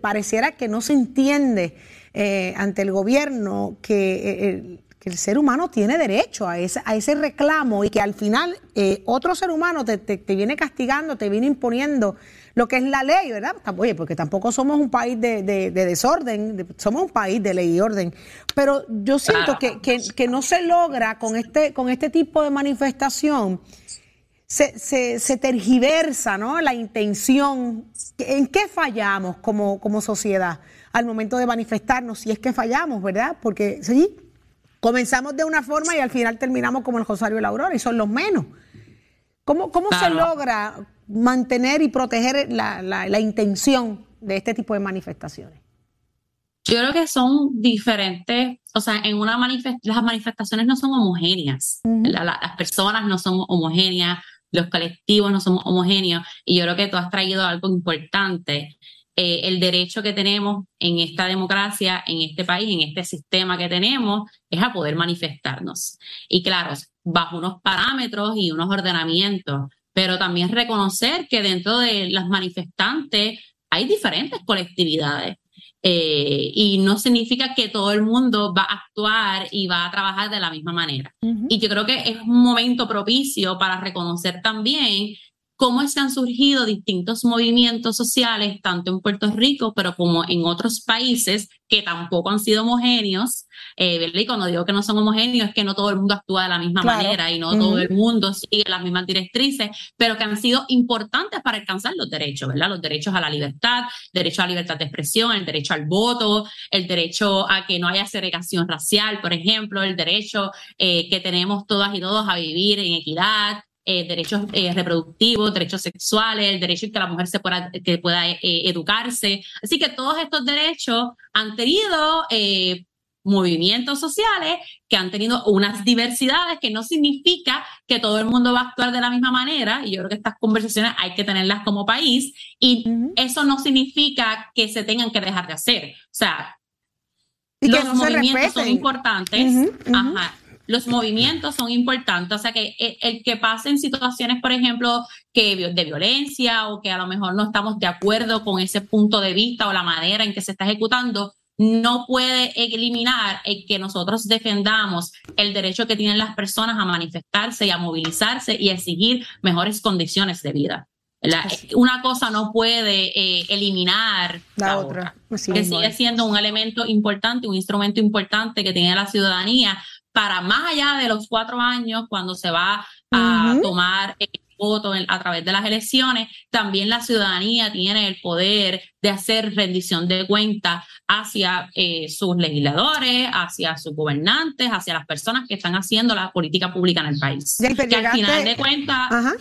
pareciera que no se entiende eh, ante el gobierno que eh, el, que el ser humano tiene derecho a ese, a ese reclamo y que al final eh, otro ser humano te, te- te viene castigando, te viene imponiendo lo que es la ley, ¿verdad? Oye, porque tampoco somos un país de, de- de desorden, de- somos un país de ley y orden. Pero yo siento que, que- que no se logra con este, con este tipo de manifestación se, se, se tergiversa ¿no? la intención. ¿En qué fallamos como, como sociedad al momento de manifestarnos? Si es que fallamos, ¿verdad? Porque sí, comenzamos de una forma y al final terminamos como el Rosario de la Aurora y son los menos. ¿Cómo, cómo se logra mantener y proteger la, la- la intención de este tipo de manifestaciones? Yo creo que son diferentes, o sea, en una manifest- las manifestaciones no son homogéneas, La- la- las personas no son homogéneas, los colectivos no son homogéneos, y yo creo que tú has traído algo importante, eh, el derecho que tenemos en esta democracia, en este país, en este sistema que tenemos, es a poder manifestarnos. Y claro, bajo unos parámetros y unos ordenamientos, pero también reconocer que dentro de las manifestantes hay diferentes colectividades. Eh, y no significa que todo el mundo va a actuar y va a trabajar de la misma manera. Y yo creo que es un momento propicio para reconocer también cómo es que han surgido distintos movimientos sociales, tanto en Puerto Rico, pero como en otros países que tampoco han sido homogéneos. Eh, ¿verdad? Y cuando digo que no son homogéneos, es que no todo el mundo actúa de la misma Claro. manera y no Ujú. todo el mundo sigue las mismas directrices, pero que han sido importantes para alcanzar los derechos, ¿verdad? Los derechos a la libertad, derecho a la libertad de expresión, el derecho al voto, el derecho a que no haya segregación racial, por ejemplo, el derecho eh, que tenemos todas y todos a vivir en equidad, eh, derechos eh, reproductivos, derechos sexuales, el derecho que la mujer se pueda, que pueda eh, educarse. Así que todos estos derechos han tenido eh, movimientos sociales que han tenido unas diversidades que no significa que todo el mundo va a actuar de la misma manera y yo creo que estas conversaciones hay que tenerlas como país y eso no significa que se tengan que dejar de hacer. O sea, Y los no se movimientos son importantes. Ajá. Los movimientos son importantes, o sea que el, el que pasen situaciones, por ejemplo, que de violencia o que a lo mejor no estamos de acuerdo con ese punto de vista o la manera en que se está ejecutando, no puede eliminar el que nosotros defendamos el derecho que tienen las personas a manifestarse y a movilizarse y a exigir mejores condiciones de vida. Una cosa no puede eh, eliminar La otra. Que sigue siendo un elemento importante, un instrumento importante que tiene la ciudadanía para más allá de los cuatro años cuando se va a tomar el voto en- a través de las elecciones, también la ciudadanía tiene el poder de hacer rendición de cuentas hacia eh, sus legisladores, hacia sus gobernantes, hacia las personas que están haciendo la política pública en el país. Que al final de cuentas Ajá,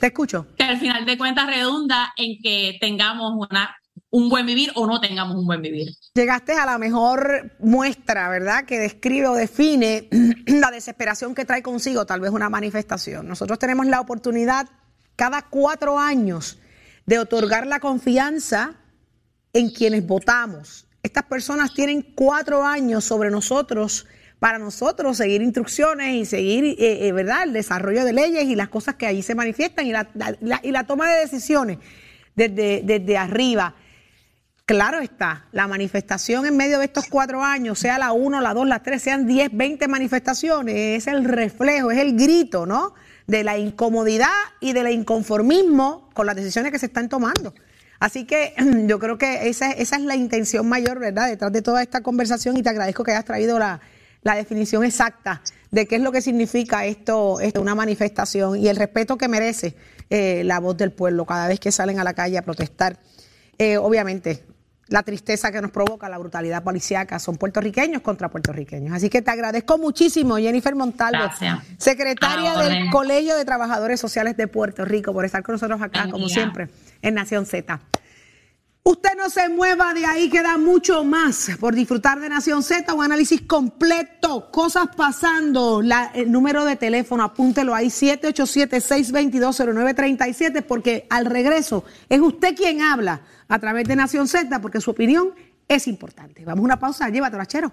te escucho. que al final de cuentas redunda en que tengamos una, un buen vivir o no tengamos un buen vivir. Llegaste a la mejor muestra, ¿verdad? Que describe o define la desesperación que trae consigo tal vez una manifestación. Nosotros tenemos la oportunidad cada cuatro años de otorgar la confianza en quienes votamos. Estas personas tienen cuatro años sobre nosotros para nosotros seguir instrucciones y seguir, eh, eh, ¿verdad?, el desarrollo de leyes y las cosas que ahí se manifiestan y la- la- y la toma de decisiones desde, desde arriba. Claro está, la manifestación en medio de estos cuatro años, sea la uno, la dos, la tres, sean 10, 20 manifestaciones, es el reflejo, es el grito, ¿no? De la incomodidad y del inconformismo con las decisiones que se están tomando. Así que yo creo que esa, es la intención mayor, ¿verdad? Detrás de toda esta conversación y te agradezco que hayas traído la, definición exacta de qué es lo que significa esto, esto, una manifestación y el respeto que merece eh, la voz del pueblo cada vez que salen a la calle a protestar. Eh, obviamente, la tristeza que nos provoca la brutalidad policíaca son puertorriqueños contra puertorriqueños. Así que te agradezco muchísimo, Jennifer Montalvo, Gracias. secretaria A la del. Colegio de Trabajadores Sociales de Puerto Rico, por estar con nosotros acá, Buen como día. siempre, en Nación Z. Usted no se mueva de ahí, queda mucho más por disfrutar de Nación Z, un análisis completo, cosas pasando, el número de teléfono, apúntelo ahí, 787-622-0937, porque al regreso es usted quien habla a través de Nación Z, porque su opinión es importante. Vamos a una pausa, llévatelo, chero.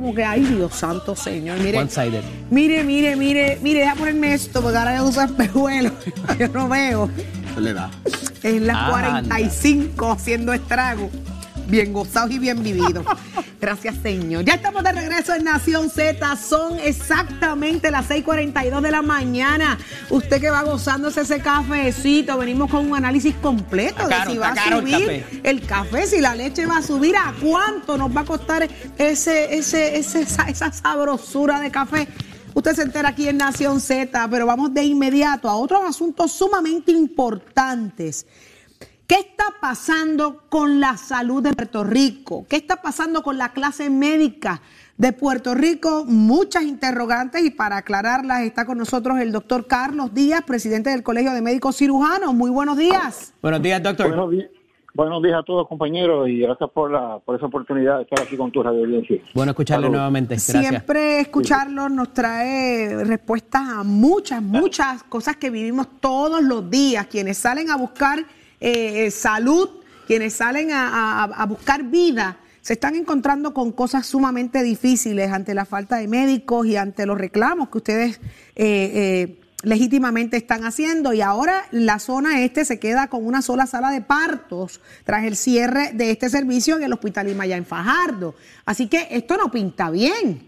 Como que, ay Dios santo señor, mire. One-sided. Mire, mire, mire, mire, deja ponerme esto, porque ahora yo uso espejuelos. Yo no veo. Le da. En las Anda. 45 haciendo estrago. Bien gozados y bien vividos. Gracias, Señor. Ya estamos de regreso en Nación Z. Son exactamente las 6:42 de la mañana. Usted que va gozándose ese cafecito, venimos con un análisis completo Está de caro, si va a el subir café. el café, si la leche va a subir, a cuánto nos va a costar ese, ese, ese- esa, esa sabrosura de café. Usted se entera aquí en Nación Z, pero vamos de inmediato a otros asuntos sumamente importantes. ¿Qué está pasando con la salud de Puerto Rico? ¿Qué está pasando con la clase médica de Puerto Rico? Muchas interrogantes y para aclararlas está con nosotros el doctor Carlos Díaz, presidente del Colegio de Médicos Cirujanos. Muy buenos días. Buenos días, doctor. Buenos, días a todos, compañeros, y gracias por, la, por esa oportunidad de estar aquí con tu radio audiencia. Bueno escucharle Saludos. nuevamente. Gracias. Siempre escucharlo nos trae respuestas a muchas, muchas cosas que vivimos todos los días. Quienes salen a buscar eh, salud, quienes salen a, a- a buscar vida se están encontrando con cosas sumamente difíciles ante la falta de médicos y ante los reclamos que ustedes eh, eh, legítimamente están haciendo. Y ahora la zona este se queda con una sola sala de partos tras el cierre de este servicio en el Hospital Imaya en Fajardo. Así que esto no pinta bien.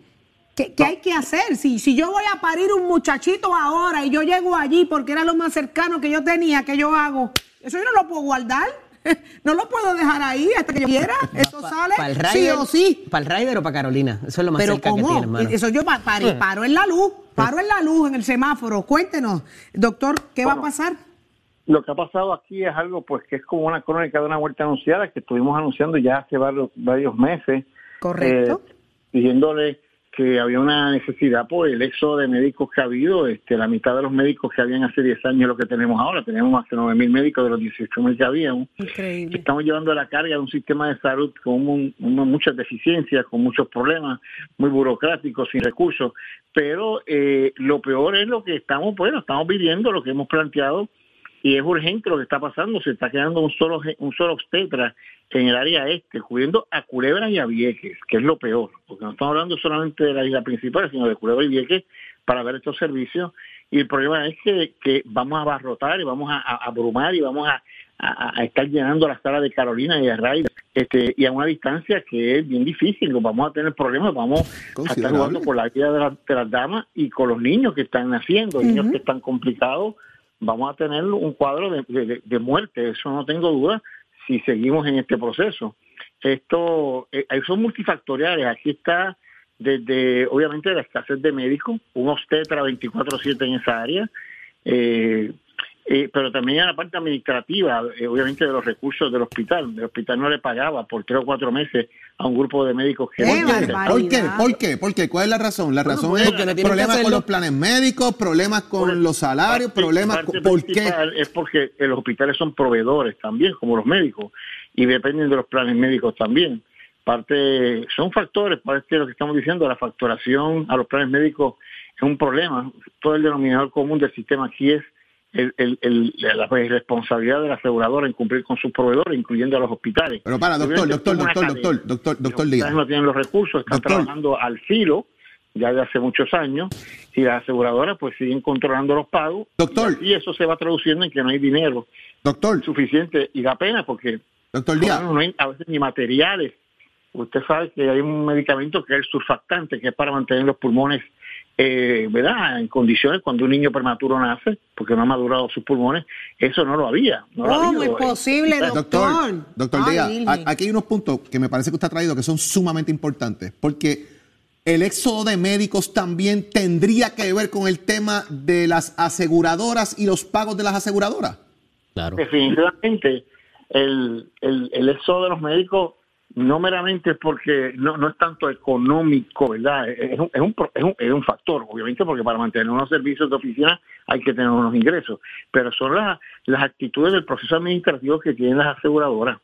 ¿Qué, qué hay que hacer? Si, si yo voy a parir un muchachito ahora y yo llego allí porque era lo más cercano que yo tenía, ¿qué yo hago? Eso yo no lo puedo guardar. No lo puedo dejar ahí hasta que yo quiera. Eso sale ¿Para el sí o sí. ¿Para el Rider o para Carolina? Eso es lo más Pero cerca ¿cómo? que tiene, hermano. Eso yo pa- pari- Eh. paro en la luz, paro en la luz en el semáforo. Cuéntenos, doctor, ¿qué va a pasar? Lo que ha pasado aquí es algo pues que es como una crónica de una muerte anunciada que estuvimos anunciando ya hace varios, varios meses. Correcto. eh, diciéndole que había una necesidad por el éxodo de médicos que ha habido, este, la mitad de los médicos que habían hace 10 años es lo que tenemos ahora, tenemos más de 9 mil médicos de los 18 mil que habíamos. Increíble. Estamos llevando la carga de un sistema de salud con un- un- muchas deficiencias, con muchos problemas, muy burocráticos, sin recursos, pero eh, lo peor es lo que estamos, bueno, estamos viviendo, lo que hemos planteado, y es urgente lo que está pasando, se está quedando un solo un solo obstetra en el área este, cubriendo a Culebra y a Vieques, que es lo peor, porque no estamos hablando solamente de la isla principal, sino de Culebra y Vieques para ver estos servicios, y el problema es que, que vamos a abarrotar y vamos a, a abrumar y vamos a, a- a estar llenando las salas de Carolina y de Ray, este, y a una distancia que es bien difícil, vamos a tener problemas, vamos a estar jugando por la vida de, la- de las damas y con los niños que están naciendo, niños que están complicados, vamos a tener un cuadro de, de- de muerte, eso no tengo duda, si seguimos en este proceso. Esto eh, son multifactoriales, aquí está desde obviamente la escasez de médicos, un obstetra 24/7 en esa área, eh, eh, pero también en la parte administrativa, eh, obviamente de los recursos del hospital. El hospital no le pagaba por tres o cuatro meses a un grupo de médicos que... ¿Por qué? ¿Por qué? ¿Por qué? ¿Por qué? ¿Cuál es la razón? La razón pues, es problemas con los planes médicos, problemas con los salarios, problemas parte con... ¿Por qué? Es porque los hospitales son proveedores también, como los médicos, y dependen de los planes médicos también. Parte, son factores, parte de lo que estamos diciendo, la facturación a los planes médicos es un problema. Todo el denominador común del sistema aquí es el- el- el- la responsabilidad de la aseguradora en cumplir con sus proveedores, incluyendo a los hospitales. Pero para, doctor, doctor, doctor, doctor, doctor, doctor Díaz. no tienen los recursos, están Doctor. trabajando al filo ya de hace muchos años y las aseguradoras pues siguen controlando los pagos. Doctor. Y eso se va traduciendo en que no hay dinero Doctor. suficiente y da pena porque Doctor bueno, no hay a veces ni materiales. Usted sabe que hay un medicamento que es el surfactante, que es para mantener los pulmones eh, ¿verdad? en condiciones cuando un niño prematuro nace, porque no ha madurado sus pulmones. Eso no lo había. No ¿Cómo es posible, doctor? Doctor, doctor Ay, Díaz, aquí hay unos puntos que me parece que usted ha traído que son sumamente importantes, porque el éxodo de médicos también tendría que ver con el tema de las aseguradoras y los pagos de las aseguradoras. Claro. Definitivamente, el, el, el éxodo de los médicos no meramente porque no, no es tanto económico, ¿verdad? Es un, es, un, es, un, es un factor, obviamente, porque para mantener unos servicios de oficina hay que tener unos ingresos, pero son las, las actitudes del proceso administrativo que tienen las aseguradoras.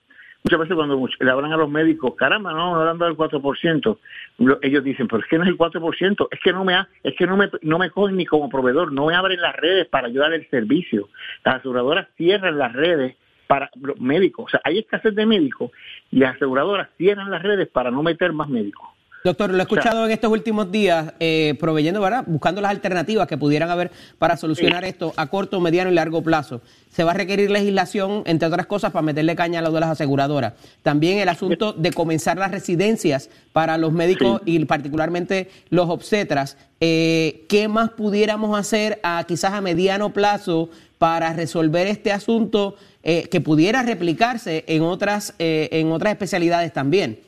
Muchas veces cuando le hablan a los médicos, caramba, no, no le han dado el 4%, lo- ellos dicen, pero es que no es el 4%, es que no me ha- es que no me, no me cogen ni como proveedor, no me abren las redes para ayudar el servicio. Las aseguradoras cierran las redes para los médicos, o sea, hay escasez de médicos y las aseguradoras cierran las redes para no meter más médicos. Doctor, lo he escuchado en estos últimos días, eh, proveyendo, ¿verdad? Buscando las alternativas que pudieran haber para solucionar esto a corto, mediano y largo plazo. Se va a requerir legislación, entre otras cosas, para meterle caña a lo de las aseguradoras. También el asunto de comenzar las residencias para los médicos y particularmente los obstetras. Eh, ¿Qué más pudiéramos hacer a, quizás a mediano plazo para resolver este asunto eh, que pudiera replicarse en otras, eh, en otras especialidades también?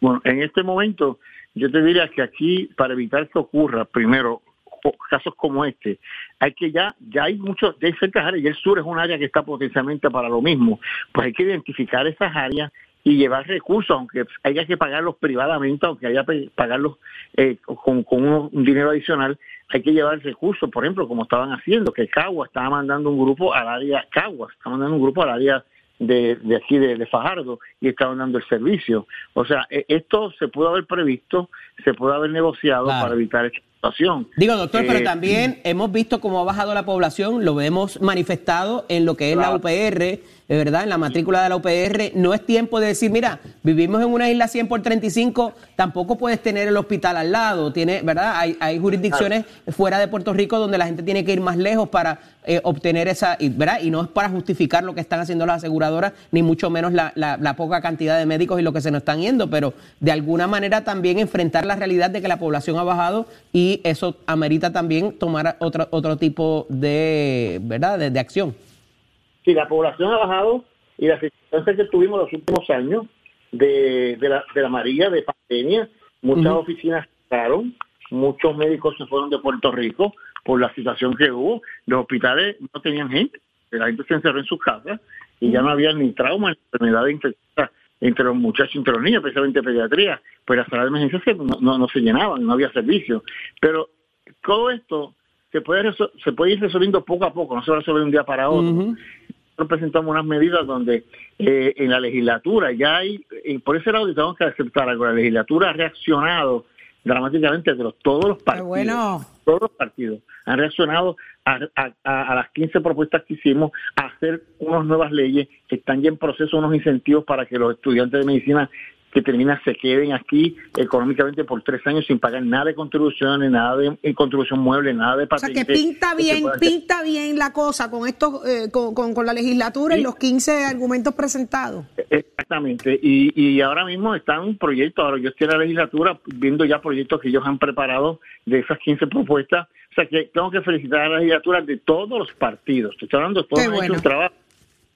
Bueno, en este momento yo te diría que aquí, para evitar que ocurra, primero, casos como este, hay que ya, ya hay muchos, ya hay ciertas áreas, y el sur es un área que está potencialmente para lo mismo, pues hay que identificar esas áreas y llevar recursos, aunque haya que pagarlos privadamente, aunque haya que pagarlos eh, con, con uno- un dinero adicional, hay que llevar recursos, por ejemplo, como estaban haciendo, que Cagua estaba mandando un grupo al área, Cagua estaba mandando un grupo al área de, de aquí de, de Fajardo y estaban dando el servicio. O sea, e- esto se pudo haber previsto, se pudo haber negociado Claro. para evitar este situación. Digo, doctor, pero Eh, también hemos visto cómo ha bajado la población, lo hemos manifestado en lo que es la. UPR, de verdad, en la matrícula de la UPR. No es tiempo de decir, mira, vivimos en una isla 100 por 35, tampoco puedes tener el hospital al lado, tiene, ¿verdad? Hay, hay jurisdicciones fuera de Puerto Rico donde la gente tiene que ir más lejos para eh, obtener esa, y, ¿verdad? Y no es para justificar lo que están haciendo las aseguradoras, ni mucho menos la, la- la poca cantidad de médicos y lo que se nos están yendo, pero de alguna manera también enfrentar la realidad de que la población ha bajado y eso amerita también tomar otro, otro tipo de, ¿verdad? de, de acción. si la población ha bajado y la circunstancia que tuvimos los últimos años de, de la, de la María, de pandemia, muchas oficinas cerraron, muchos médicos se fueron de Puerto Rico por la situación que hubo, los hospitales no tenían gente, la gente se encerró en sus casas y ya no había ni trauma ni enfermedades infecciosas entre los muchachos, entre los niños, especialmente pediatría, pues las salas de emergencia no, no- no se llenaban, no había servicio. Pero todo esto se puede, se puede ir resolviendo poco a poco, no se va a resolver de un día para otro nosotros presentamos unas medidas donde eh, en la legislatura ya hay, y por ese lado tenemos que aceptar algo, la legislatura ha reaccionado dramáticamente de los, todos los partidos. bueno. Todos los partidos han reaccionado a, las 15 propuestas que hicimos, a hacer unas nuevas leyes que están ya en proceso, unos incentivos para que los estudiantes de medicina que terminan se queden aquí económicamente por tres años sin pagar nada de contribuciones, nada de contribución mueble, nada de O sea patente. que pinta bien, pinta bien la cosa con estos, eh, con, con- con la legislatura y los 15 argumentos presentados. Exactamente, y, y ahora mismo están un proyecto, ahora yo estoy en la legislatura viendo ya proyectos que ellos han preparado de esas 15 propuestas, o sea que tengo que felicitar a la legislatura de todos los partidos, estoy hablando de todos han hecho bueno. un trabajo,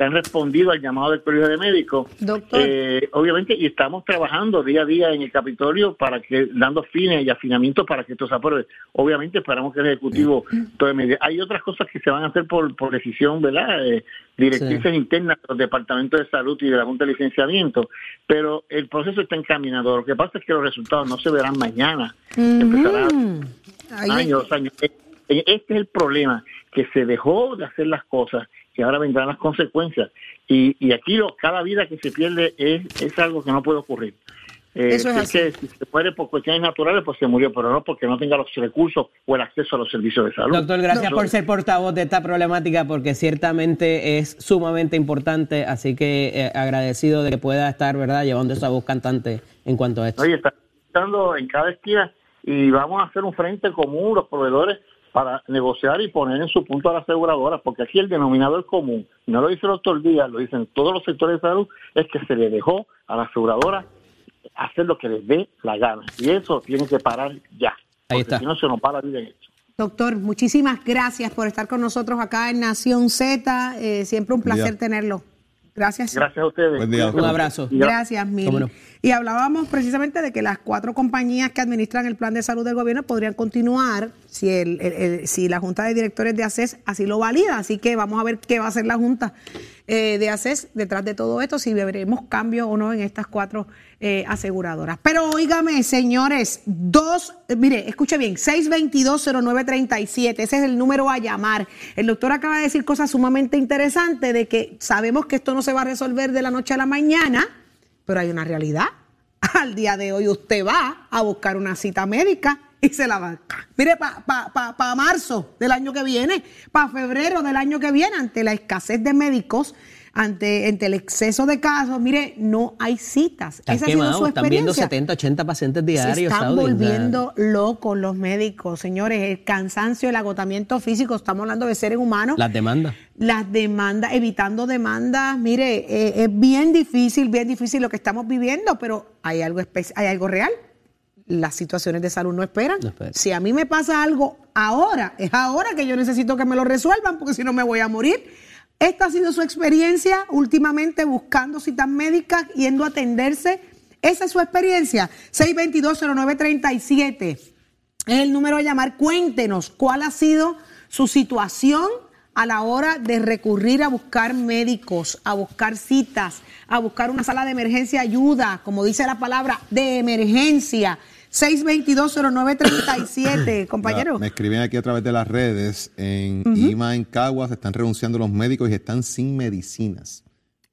que han respondido al llamado del Colegio de Médicos, Doctor. Eh, obviamente, y estamos trabajando día a día en el Capitolio para que, dando fines y afinamientos para que esto se apruebe. Obviamente esperamos que el Ejecutivo tome. Hay otras cosas que se van a hacer por, por decisión, ¿verdad? Eh, directrices internas de los departamentos de salud y de la Junta de Licenciamiento, pero el proceso está encaminado. Lo que pasa es que los resultados no se verán mañana. Empezará Ahí- años, años. Este es el problema, que se dejó de hacer las cosas y ahora vendrán las consecuencias. Y, y aquí lo, cada vida que se pierde es, es algo que no puede ocurrir. Eh, Eso es si así. que si se muere por cuestiones naturales, pues se murió, pero no porque no tenga los recursos o el acceso a los servicios de salud. Doctor, gracias Eso- por ser portavoz de esta problemática porque ciertamente es sumamente importante, así que eh, agradecido de que pueda estar, ¿verdad?, llevando esa voz cantante en cuanto a esto. Oye, está estando en cada esquina y vamos a hacer un frente común, los proveedores, para negociar y poner en su punto a las aseguradoras, porque aquí el denominador común, no lo dice el doctor Díaz, lo dicen todos los sectores de salud, es que se le dejó a la aseguradora hacer lo que les dé la gana. Y eso tiene que parar ya. Ahí porque está. Si no, se nos para la vida en esto. Doctor, muchísimas gracias por estar con nosotros acá en Nación Z. Eh, siempre un placer tenerlo. Gracias. Gracias a ustedes. Buen día, Un abrazo. Gracias, mil. Y hablábamos precisamente de que las cuatro compañías que administran el plan de salud del gobierno podrían continuar si, el, si la Junta de Directores de ACES así lo valida. Así que vamos a ver qué va a hacer la Junta eh, de ACES detrás de todo esto, si veremos cambios o no en estas cuatro eh, aseguradoras. Pero óigame, señores, dos, mire, escuche bien, 622-0937, ese es el número a llamar. El doctor acaba de decir cosas sumamente interesantes de que sabemos que esto no se va a resolver de la noche a la mañana, pero hay una realidad. Al día de hoy usted va a buscar una cita médica y se la va. Mire, para pa, pa- pa marzo del año que viene, para febrero del año que viene, ante la escasez de médicos, ante, ante el exceso de casos, mire, no hay citas. Están Esa ha sido su están viendo experiencia. 70, 80 pacientes diarios. Se están Saudi, volviendo locos los médicos, señores. El cansancio, el agotamiento físico, estamos hablando de seres humanos Las demandas. las demandas, evitando demandas. Mire, eh, es bien difícil, bien difícil lo que estamos viviendo, pero hay algo, hay algo real. Las situaciones de salud no esperan. No esperan. Si a mí me pasa algo ahora, es ahora que yo necesito que me lo resuelvan, porque si no me voy a morir. Esta ha sido su experiencia últimamente buscando citas médicas, yendo a atenderse. Esa es su experiencia. 622-0937 es el número a llamar. Cuéntenos cuál ha sido su situación a la hora de recurrir a buscar médicos, a buscar citas, a buscar una sala de emergencia ayuda, como dice la palabra, de emergencia. 622-0937, compañero. Ya, Me escriben aquí a través de las redes. En IMA, en Caguas, están renunciando los médicos y están sin medicinas.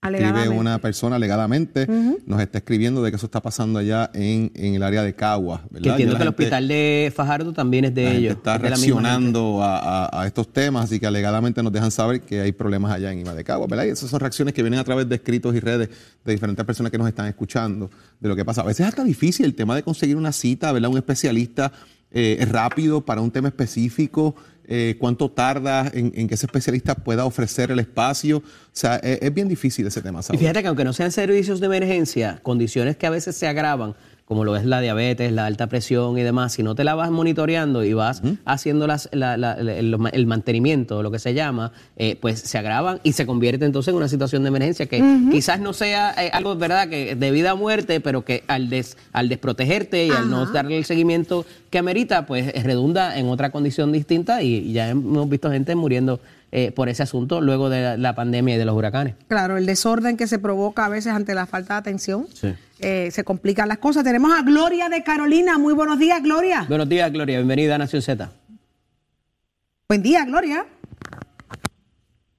Escribe una persona alegadamente, nos está escribiendo de que eso está pasando allá en, en el área de Cagua. ¿verdad? Que entiendo que el hospital de Fajardo también es de la gente ellos. está es de la misma gente. reaccionando a, a- a estos temas, así que alegadamente nos dejan saber que hay problemas allá en Iba de Cagua, ¿verdad? Y esas son reacciones que vienen a través de escritos y redes de diferentes personas que nos están escuchando de lo que pasa. A veces es hasta difícil el tema de conseguir una cita, ¿verdad? Un especialista eh, rápido para un tema específico. eh, cuánto tarda en, en que ese especialista pueda ofrecer el espacio. O sea, es, es bien difícil ese tema, Y ¿sabes? fíjate que aunque no sean servicios de emergencia, condiciones que a veces se agravan, como lo es la diabetes, la alta presión y demás, si no te la vas monitoreando y vas haciendo las- la- la- el, el mantenimiento, lo que se llama, eh, pues se agravan y se convierte entonces en una situación de emergencia que quizás no sea eh, algo, ¿verdad?, que de vida o muerte, pero que al, des- al desprotegerte y al no darle el seguimiento que amerita, pues eh, redunda en otra condición distinta y, y ya hemos visto gente muriendo eh, por ese asunto luego de la, la pandemia y de los huracanes. Claro, el desorden que se provoca a veces ante la falta de atención. Sí. eh, se complican las cosas. Tenemos a Gloria de Carolina. Muy buenos días, Gloria. Buenos días, Gloria. Bienvenida a Nación Z. Buen día, Gloria.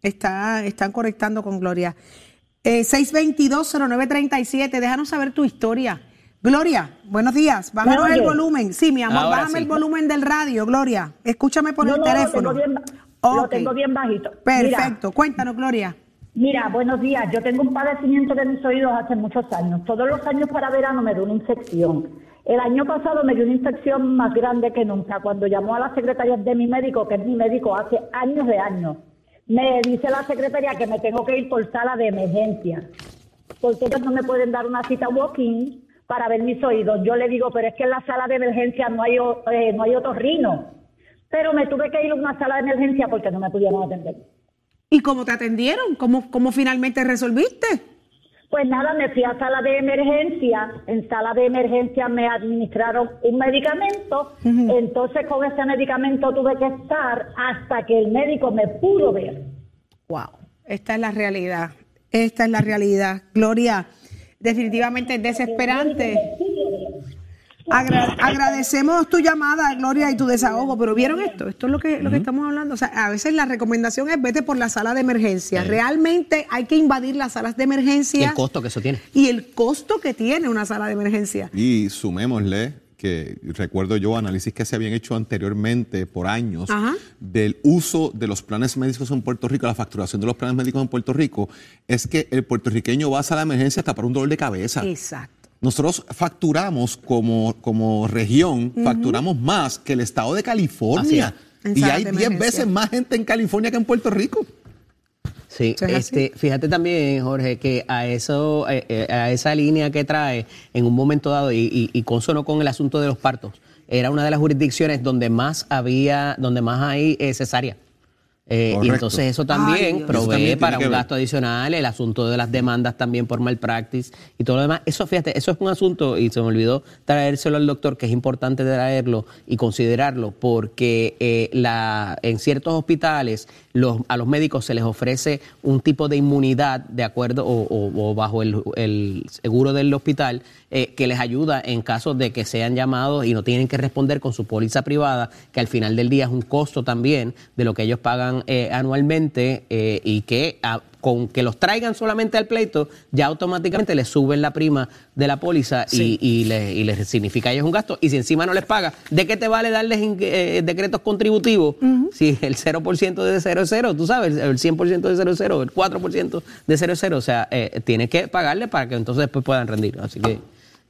Está, están conectando con Gloria. Eh, 622-0937, déjanos saber tu historia. Gloria, buenos días. Bájanos ¿Me el volumen. Sí, mi amor, Ahora bájame sí. el volumen del radio, Gloria. Escúchame por No, el no, teléfono. Lo tengo bien bajito. Perfecto. Cuéntanos, Gloria. Mira, buenos días. Yo tengo un padecimiento de mis oídos hace muchos años. Todos los años para verano me dio una infección. El año pasado me dio una infección más grande que nunca. Cuando llamó a la secretaria de mi médico, que es mi médico hace años de años, me dice la secretaria que me tengo que ir por sala de emergencia. Porque ellos no me pueden dar una cita walking para ver mis oídos. Yo le digo, pero es que en la sala de emergencia no hay, eh, no hay otorrino. Pero me tuve que ir a una sala de emergencia porque no me pudieron atender. ¿Y cómo te atendieron? ¿Cómo, cómo finalmente resolviste? Pues nada, me fui a sala de emergencia. En sala de emergencia me administraron un medicamento. Entonces con ese medicamento tuve que estar hasta que el médico me pudo ver. Wow, esta es la realidad. Esta es la realidad. Gloria, definitivamente es desesperante. Agra- agradecemos tu llamada, Gloria, y tu desahogo, pero ¿vieron esto? Esto es lo que, lo que estamos hablando. O sea, a veces la recomendación es vete por la sala de emergencia. Realmente hay que invadir las salas de Y emergencia el costo que eso tiene. y el costo que tiene una sala de emergencia. Y sumémosle que recuerdo yo análisis que se habían hecho anteriormente por años Ajá. del uso de los planes médicos en Puerto Rico, la facturación de los planes médicos en Puerto Rico, es que el puertorriqueño va a la emergencia hasta para un dolor de cabeza. Exacto. Nosotros facturamos como, como región, facturamos más que el estado de California. Y hay de 10 emergencia. veces más gente en California que en Puerto Rico. Sí, es este, fíjate también, Jorge, que a eso, eh, eh, a esa línea que trae en un momento dado y, y, y consono con el asunto de los partos, era una de las jurisdicciones donde más había, donde más hay eh, cesárea. Eh, y entonces eso Ay, también Dios. provee Eso también tiene para un gasto adicional, el asunto de las demandas también por malpractice y todo lo demás. Eso, fíjate, eso es un asunto, y se me olvidó traérselo al doctor, que es importante traerlo y considerarlo, porque eh, la, en ciertos hospitales los, a los médicos se les ofrece un tipo de inmunidad de acuerdo o, o- o bajo el, el seguro del hospital eh, que les ayuda en caso de que sean llamados y no tienen que responder con su póliza privada, que al final del día es un costo también de lo que ellos pagan eh, anualmente eh, y que ah, con que los traigan solamente al pleito, ya automáticamente les suben la prima de la póliza Sí. y, y les, y les significa a ellos un gasto. Y si encima no les paga, ¿de qué te vale darles eh, decretos contributivos si el 0% de 0 es 0? Tú sabes, el 100% de 0 es 0, el 4% de 0 es 0. O sea, eh, tienes que pagarle para que entonces después puedan rendir. Así que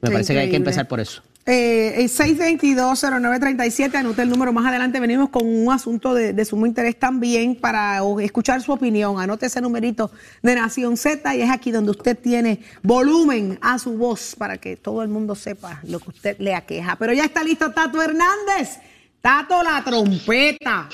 me Qué parece que hay que empezar por eso. Eh, el 622-0937, anote el número. Más adelante venimos con un asunto de, de sumo interés también para escuchar su opinión. Anote ese numerito de Nación Z y es aquí donde usted tiene volumen a su voz para que todo el mundo sepa lo que usted le aqueja. Pero ya está listo Tato Hernández. Tato la trompeta.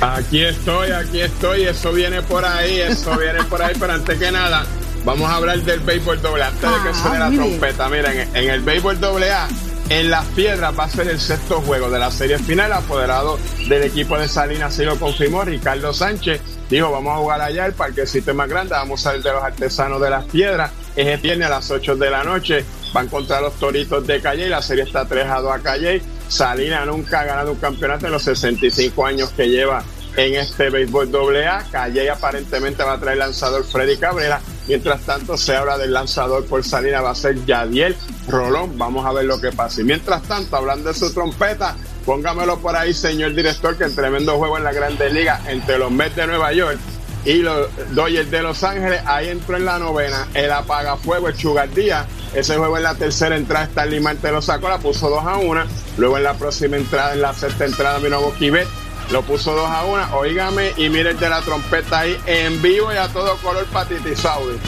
Aquí estoy, aquí estoy, eso viene por ahí, eso viene por ahí, pero antes que nada, vamos a hablar del béisbol doble A. Antes de que Ah, suene la trompeta, miren, en el béisbol doble A, en Las Piedras va a ser el sexto juego de la serie final, apoderado del equipo de Salinas, así lo confirmó Ricardo Sánchez, dijo, vamos a jugar allá, el parquecito más grande, vamos a salir de los artesanos de Las Piedras, es el viernes a las 8 de la noche, van contra los Toritos de Calle, la serie está 3 a 2 a Calle, Salinas nunca ha ganado un campeonato en los 65 años que lleva en este béisbol doble A. Calle aparentemente va a traer lanzador Freddy Cabrera. Mientras tanto, se habla del lanzador por salida, va a ser Yadiel Rolón. Vamos a ver lo que pasa. Y mientras tanto, hablando de su trompeta, póngamelo por ahí, señor director, que el tremendo juego en la Grande Liga entre los Mets de Nueva York y los Dodgers de Los Ángeles. Ahí entró en la novena el apagafuego, el Sugar Díaz. Ese juego en la tercera entrada, Stanley Marte lo sacó, la puso 2 a 1. Luego en la próxima entrada, en la sexta entrada, vino Boquibet, lo puso 2 a 1. Oígame y de la trompeta ahí en vivo y a todo color Patiti Saudi.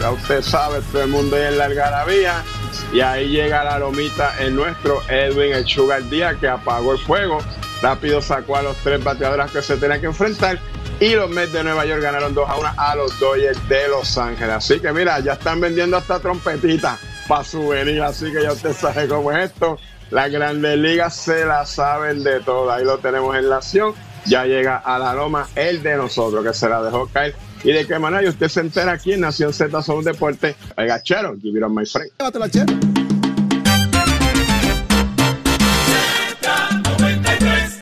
Ya usted sabe, todo el mundo ahí en la algarabía. Y ahí llega la lomita en nuestro Edwin el Sugar Díaz que apagó el fuego. Rápido sacó a los tres bateadores que se tenían que enfrentar. Y los Mets de Nueva York ganaron 2 a 1 a los Dodgers de Los Ángeles. Así que mira, ya están vendiendo hasta trompetita para souvenir. Así que ya usted sabe cómo es esto. Las grandes ligas se la saben de todo. Ahí lo tenemos en la acción. Ya llega a la loma el de nosotros, que se la dejó caer. Y de qué manera y usted se entera aquí en Nación Z son un deporte. Oiga, chero, give it.